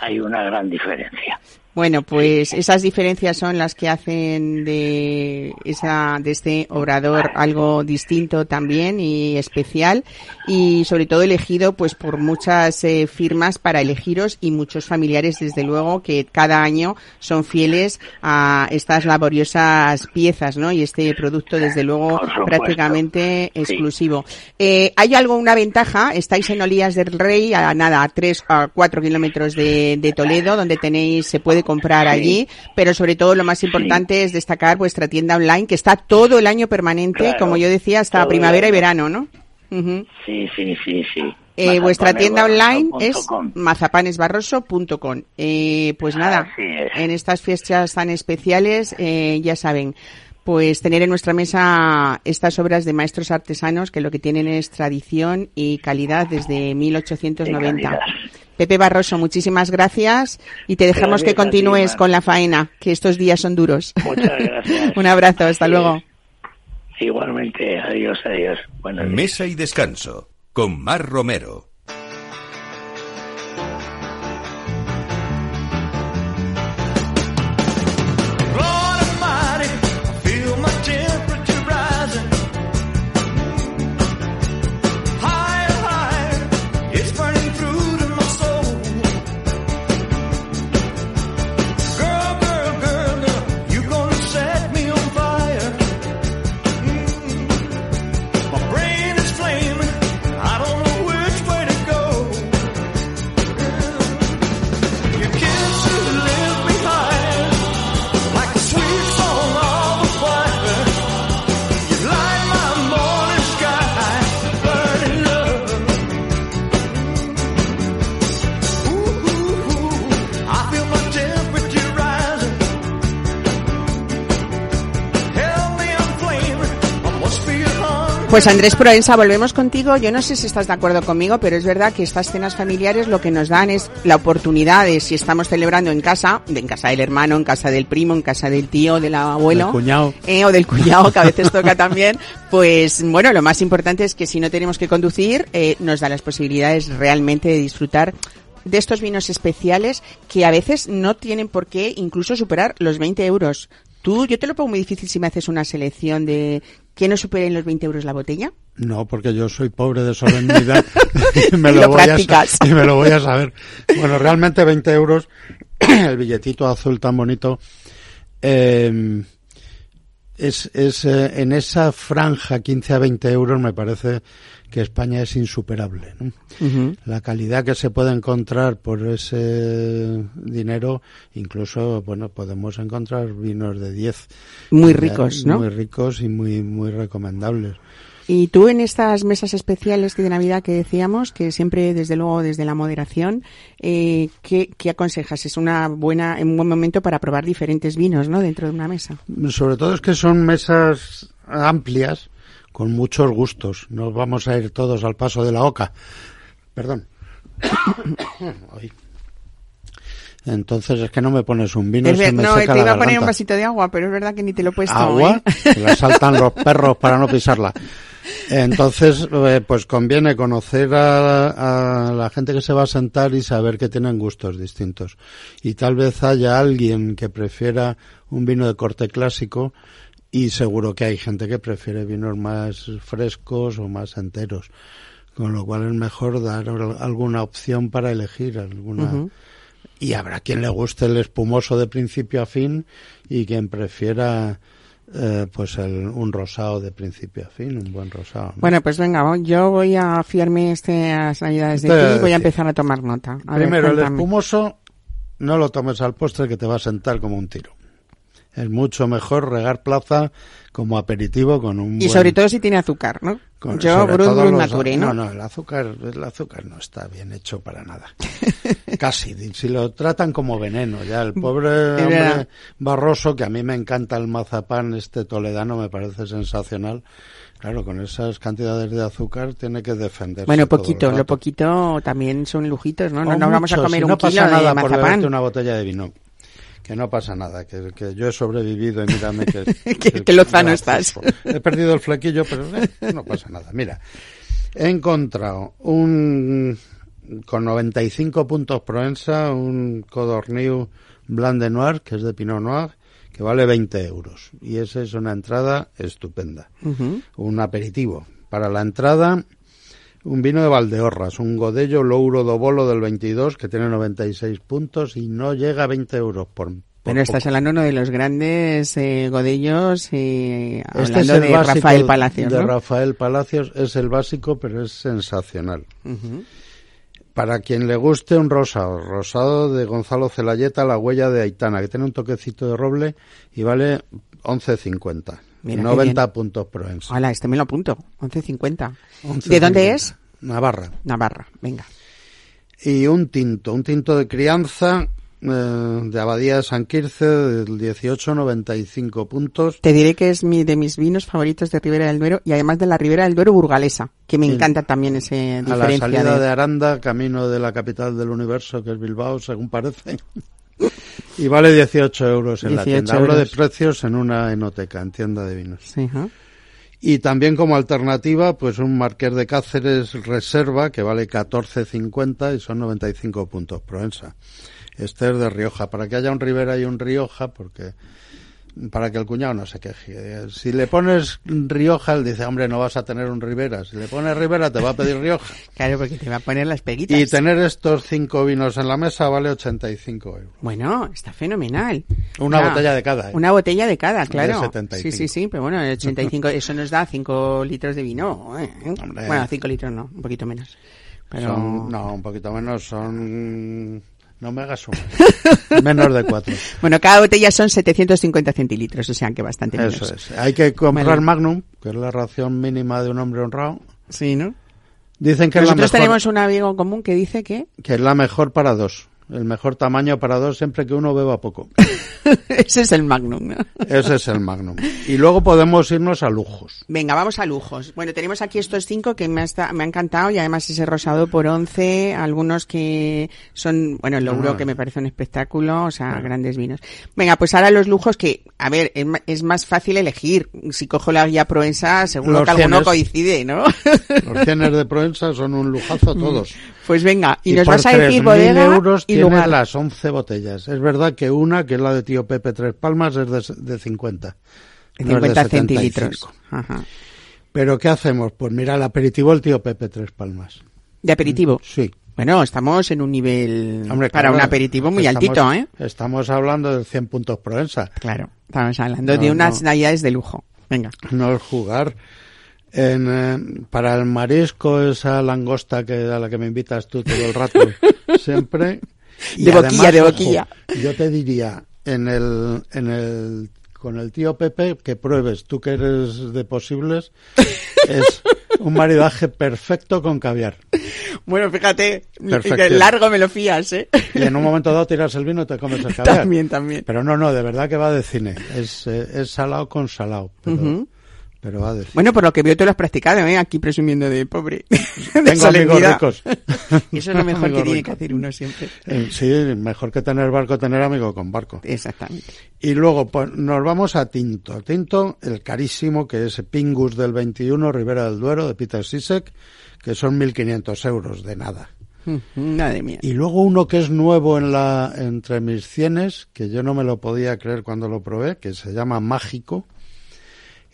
S7: hay una gran diferencia.
S2: Bueno, pues esas diferencias son las que hacen de esa de este obrador algo distinto también y especial y sobre todo elegido pues por muchas eh, firmas para elegiros y muchos familiares desde luego que cada año son fieles a estas laboriosas piezas, ¿no? Y este producto desde luego prácticamente
S7: Sí.
S2: exclusivo. Eh, ¿Hay algo, una ventaja? Estáis en Olías del Rey, a nada, a tres, a cuatro kilómetros de, de Toledo, donde tenéis, se puede comprar allí, pero sobre todo lo más importante es destacar vuestra tienda online, que está todo el año permanente,
S7: Claro,
S2: como yo decía, hasta primavera y verano, ¿no?
S7: Sí, sí, sí, sí.
S2: Eh, vuestra tienda online es
S7: Mazapanesbarroso.com.
S2: Eh, pues nada,
S7: es.
S2: en estas fiestas tan especiales, eh, ya saben, pues tener en nuestra mesa estas obras de maestros artesanos que lo que tienen es tradición y calidad desde 1890. Pepe Barroso, muchísimas gracias y te dejamos
S7: Gracias
S2: que
S7: ti,
S2: continúes con la faena, que estos días son duros.
S7: Muchas [LAUGHS] gracias.
S2: Un abrazo, hasta
S7: Así
S2: luego.
S7: es. Igualmente, adiós, adiós. Buenos días.
S1: Mesa y descanso con Mar Romero.
S2: Pues Andrés Proensa, volvemos contigo. Yo no sé si estás de acuerdo conmigo, pero es verdad que estas cenas familiares lo que nos dan es la oportunidad de, si estamos celebrando en casa, de en casa del hermano, en casa del primo, en casa del tío, del abuelo,
S5: Del cuñado.
S2: eh, o del cuñado, que a veces toca también, pues bueno, lo más importante es que si no tenemos que conducir, eh, nos da las posibilidades realmente de disfrutar de estos vinos especiales que a veces no tienen por qué incluso superar los 20 euros. Tú, yo te lo pongo muy difícil si me haces una selección de que no superen los 20 euros la botella.
S5: No, porque yo soy pobre de solemnidad [LAUGHS] y, me lo
S2: lo
S5: voy a y me lo voy a saber. Bueno, realmente 20 euros, [CLEARS THROAT] el billetito azul tan bonito, eh, es, es eh, en esa franja 15 a 20 euros me parece que España es insuperable. ¿no? La calidad que se puede encontrar por ese dinero, incluso, bueno, podemos encontrar vinos de 10.
S2: Muy ricos, ¿no?
S5: Muy ricos y muy, muy recomendables.
S2: Y tú en estas mesas especiales de Navidad que decíamos, que siempre desde luego desde la moderación, eh, ¿qué, qué aconsejas? Es una buena, un buen momento para probar diferentes vinos, ¿no? Dentro de una mesa.
S5: Sobre todo es que son mesas amplias con muchos gustos. No vamos a ir todos al paso de la oca. Perdón. [COUGHS] Entonces es que no me pones un vino.
S2: Es
S5: se
S2: ver-
S5: me
S2: no, te iba a poner un vasito de agua, pero es verdad que ni te lo he puesto.
S5: agua,
S2: ¿eh?
S5: que la saltan [LAUGHS] los perros para no pisarla. Entonces, eh, pues conviene conocer a, a la gente que se va a sentar y saber que tienen gustos distintos. Y tal vez haya alguien que prefiera un vino de corte clásico y seguro que hay gente que prefiere vinos más frescos o más enteros. Con lo cual es mejor dar al- alguna opción para elegir alguna. Y habrá quien le guste el espumoso de principio a fin y quien prefiera eh, pues el, un rosado de principio a fin, un buen rosado. ¿no?
S2: Bueno, pues venga, yo voy a fiarme estas navidades de
S5: a
S2: ti y voy a empezar a tomar nota. A ver,
S5: Primero, el espumoso no lo tomes al postre que te va a sentar como un tiro. Es mucho mejor regar plaza como aperitivo con un
S2: Y
S5: buen-
S2: sobre todo si tiene azúcar, ¿no?
S5: con-
S2: yo, Brut Brut Nature, ¿no?
S5: No, no, el azúcar, el azúcar no está bien hecho para nada. [LAUGHS] Casi, si lo tratan como veneno, ya el pobre hombre barroso, que a mí me encanta el mazapán este toledano, me parece sensacional. Claro, con esas cantidades de azúcar tiene que defenderse.
S2: Bueno, poquito, lo poquito también son lujitos, ¿no? No, no vamos a comer
S5: si
S2: un
S5: no
S2: kilo
S5: pasa
S2: de
S5: nada por
S2: mazapán.
S5: beberte una botella de vino. Que no pasa nada, que, que yo he sobrevivido y mírame que... [LAUGHS]
S2: Que- que lozano estás.
S5: He perdido el flequillo, pero eh, no pasa nada. Mira, he encontrado un... con 95 puntos Proensa, un Codorniu Blanc de Noir, que es de Pinot Noir, que vale 20 euros. Y esa es una entrada estupenda un aperitivo. Para la entrada, un vino de Valdeorras, un Godello Louro do Bolo del 22 que tiene 96 puntos y no llega a 20 euros por, por
S2: Bueno, estás hablando uno de los grandes eh, godellos, eh,
S5: Este
S2: hablando
S5: es el
S2: de
S5: básico
S2: Rafael Palacios,
S5: de
S2: ¿no?
S5: Rafael Palacios es el básico, pero es sensacional. Para quien le guste un rosado, rosado de Gonzalo Celayeta, la huella de Aitana, que tiene un toquecito de roble y vale 11.50.
S2: Mira, qué
S5: 90
S2: bien.
S5: puntos Proensa.
S2: Hola, este me lo apunto, 11.50.
S5: 11.50.
S2: ¿De dónde es?
S5: Navarra.
S2: Navarra, venga.
S5: y un tinto, un tinto de crianza eh, de Abadía de San Quirce del 18,95 puntos.
S2: Te diré que es mi, de mis vinos favoritos de Ribera del Duero y además de la Ribera del Duero burgalesa, que me
S5: Sí.
S2: encanta también ese
S5: A la salida
S2: de...
S5: de Aranda, camino de la capital del universo, que es Bilbao, según parece. Y vale 18 euros en la
S2: 18
S5: tienda. Hablo de precios en una enoteca, en tienda de vinos. Y también como alternativa, pues un Marqués de Cáceres Reserva, que vale 14,50 y son 95 puntos Proensa. Este es de Rioja, para que haya un Ribera y un Rioja, porque para que el cuñado no se queje. Si le pones Rioja, él dice, hombre, no vas a tener un Ribera. Si le pones Ribera, te va a pedir Rioja. [LAUGHS]
S2: Claro, porque te va a poner las peguitas.
S5: Y tener estos cinco vinos en la mesa vale 85 euros.
S2: Bueno, está fenomenal.
S5: Una botella de cada, ¿eh?
S2: Una botella de cada, claro.
S5: 75.
S2: Sí, sí, sí, pero bueno, el 85, eso nos da 5 litros de vino. ¿eh? Bueno, 5 litros no, un poquito menos. Pero...
S5: Son, no, un poquito menos, son... No me hagas sumar. [LAUGHS] Menos de cuatro. [LAUGHS]
S2: Bueno, cada botella son 750 centilitros, o sea que bastante menos.
S5: Eso es. Hay que comprar
S2: Vale.
S5: Magnum, que es la ración mínima de un hombre honrado.
S2: Sí, ¿no?
S5: Dicen que es, la
S2: Nosotros
S5: mejor,
S2: tenemos un amigo común que dice que
S5: que es la mejor para dos. El mejor tamaño para dos siempre que uno beba poco. [LAUGHS]
S2: ese es el Magnum, ¿no?
S5: Ese es el Magnum. Y luego podemos irnos a lujos.
S2: Venga, vamos a lujos. Bueno, tenemos aquí estos cinco que me ha, me ha encantado y además ese rosado por 11, algunos que son, bueno, el logro
S5: Ah.
S2: que me parece un espectáculo, o sea, grandes vinos. Venga, pues ahora los lujos que, a ver, es, más fácil elegir. Si cojo la guía Proensa, seguro
S5: Los
S2: que alguno coincide, ¿no?
S5: Los cienes de Proensa son un lujazo [LAUGHS] todos.
S2: pues venga, y,
S5: Y,
S2: nos vas a decir
S5: 3.000
S2: y lugar.
S5: las 11 botellas. Es verdad que una, que es la de Tío Pepe Tres Palmas, es de, de 50.
S2: De
S5: no es de
S2: 50
S5: 75.
S2: centilitros. Ajá.
S5: Pero ¿qué hacemos? Pues mira, el aperitivo el Tío Pepe Tres Palmas.
S2: De aperitivo.
S5: Sí.
S2: Bueno, estamos en un nivel
S5: Hombre,
S2: para
S5: claro,
S2: un aperitivo muy
S5: estamos-
S2: altito, ¿eh?
S5: Estamos hablando de 100 puntos Proensa.
S2: Claro, estamos hablando
S5: No,
S2: de unas
S5: no.
S2: navidades de lujo. Venga.
S5: No es jugar. En, eh, para el marisco, esa langosta que a la que me invitas tú todo el rato, [LAUGHS] siempre.
S2: De boquilla, de boquilla.
S5: Yo te diría, en el, en el, con el tío Pepe, que pruebes, tú que eres de posibles, [LAUGHS] es un maridaje perfecto con caviar.
S2: Bueno, fíjate, que largo me lo fías, ¿eh?
S5: Y en un momento dado tiras el vino y te comes el [LAUGHS] caviar.
S2: También, también.
S5: Pero no, no, de verdad que va de cine. Es, eh, es salado con salado. Pero. Pero va.
S2: Bueno, por lo que veo tú lo has practicado, ¿eh? Aquí presumiendo de pobre. [LAUGHS] de
S5: Tengo amigos ricos. [LAUGHS]
S2: Eso es lo mejor que tiene que hacer uno siempre.
S5: Eh, Sí, mejor que tener barco, tener amigo con barco.
S2: Exactamente.
S5: Y luego pues, nos vamos a Tinto. Tinto, el carísimo, que es Pingus del 21, Ribera del Duero, de Peter Sisek, que son 1.500 euros de nada.
S2: Madre mía.
S5: Y luego uno que es nuevo en la, entre mis cienes, que yo no me lo podía creer cuando lo probé, que se llama Mágico.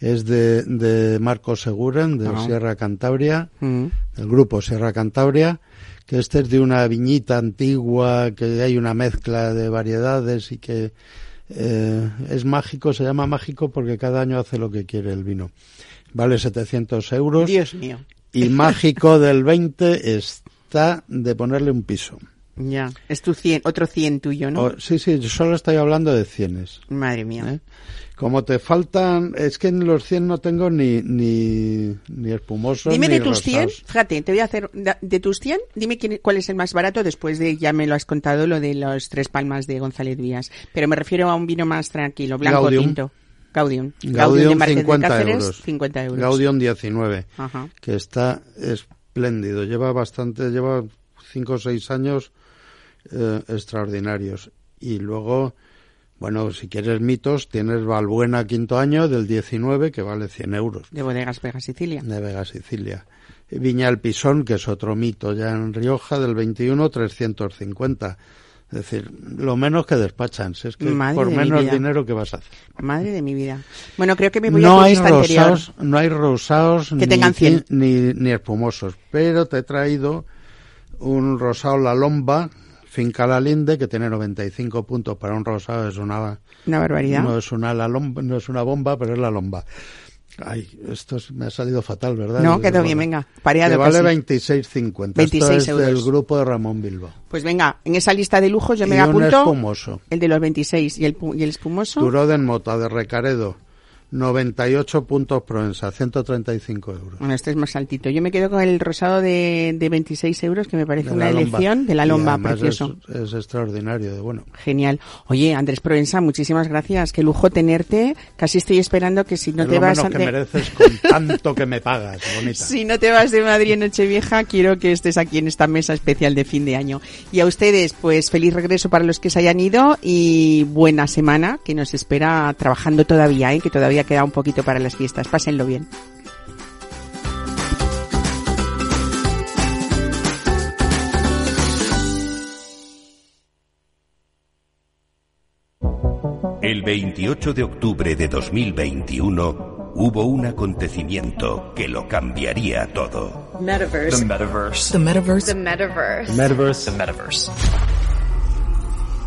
S5: Es de, de Marco Seguren, de
S2: Ah.
S5: Sierra Cantabria,
S2: Mm.
S5: del grupo Sierra Cantabria, que este es de una viñita antigua, que hay una mezcla de variedades y que eh, es mágico, se llama mágico porque cada año hace lo que quiere el vino. Vale 700 euros
S2: Dios mío.
S5: y mágico del 20 está de ponerle un piso.
S2: Ya. Es tu 100, otro 100 tuyo, ¿no?
S5: O- sí, sí, yo solo estoy hablando de cienes.
S2: Madre mía.
S5: ¿eh? Como te faltan, es que en los 100 no tengo ni, ni, ni espumosos
S2: Dime
S5: ni
S2: de tus 100,
S5: rosados.
S2: fíjate, te voy a hacer, de, de tus 100, dime quién, cuál es el más barato después de, ya me lo has contado, lo de los tres palmas de González Díaz. Pero me refiero a un vino más tranquilo, blanco
S5: Gaudium.
S2: tinto. Gaudium.
S5: Gaudium
S2: de Márquez de
S5: 50
S2: Cáceres,
S5: euros.
S2: 50 euros.
S5: Gaudium 19,
S2: Ajá.
S5: que está espléndido. Lleva bastante, lleva 5 o 6 años eh, extraordinarios. Y luego, bueno, si quieres mitos, tienes Valbuena quinto año del 19, que vale 100 euros.
S2: De bodegas Vega Sicilia.
S5: de Vega Sicilia. Viña El Pisón, que es otro mito ya en Rioja, del 21, 350. Es decir, lo menos que despachan. Si es que
S2: Madre
S5: por menos dinero que vas a hacer.
S2: Madre de mi vida. Bueno, creo que me voy a
S5: No
S2: tu
S5: hay rosados, no hay rosados
S2: Que
S5: ni, ni, ni espumosos, pero te he traído un rosado La Lomba, Finca La Linde, que tiene 95 puntos para un rosado, es una
S2: Una barbaridad.
S5: no es una la lomba, no es una bomba, pero es la lomba. Ay, esto es- me ha salido fatal, ¿verdad?
S2: No, quedó bien, venga. Pareado
S5: Que vale
S2: casi.
S5: 26.50.
S2: 26
S5: Esto es del
S2: euros.
S5: grupo de Ramón Bilbao.
S2: Pues venga, en esa lista de lujo yo me
S5: y un
S2: apunto
S5: espumoso.
S2: el de los 26 y el, y el espumoso.
S5: Turoden Mota de Recaredo. 98 puntos Proensa, 135 euros.
S2: Bueno, este es más altito. Yo me quedo con el rosado de, de 26 euros, que me parece una
S5: Lomba.
S2: elección de la lomba, precioso.
S5: Es, es extraordinario, de bueno.
S2: Genial. Oye, Andrés Provenza, muchísimas gracias. Qué lujo tenerte. Casi estoy esperando que si no
S5: es
S2: te
S5: lo
S2: vas
S5: menos que
S2: de-
S5: mereces con tanto que me pagas, bonita. [LAUGHS]
S2: Si no te vas de Madrid en Nochevieja, quiero que estés aquí en esta mesa especial de fin de año. Y a ustedes, pues feliz regreso para los que se hayan ido y buena semana que nos espera trabajando todavía, ¿eh? que todavía queda un poquito para las fiestas. Pásenlo bien.
S1: El 28 de octubre de 2021 hubo un acontecimiento que lo cambiaría todo.
S8: Metaverse.
S9: The metaverse.
S8: The metaverse.
S10: The metaverse.
S5: Metaverse.
S9: The metaverse.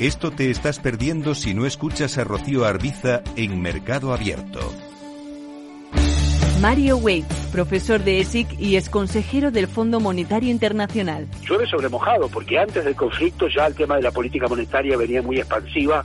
S1: Esto te estás perdiendo si no escuchas a Rocío Arbiza en Mercado Abierto.
S9: Mario Wade, profesor de ESIC y ex consejero del Fondo Monetario Internacional.
S11: llueve sobre mojado, porque antes del conflicto ya el tema de la política monetaria venía muy expansiva,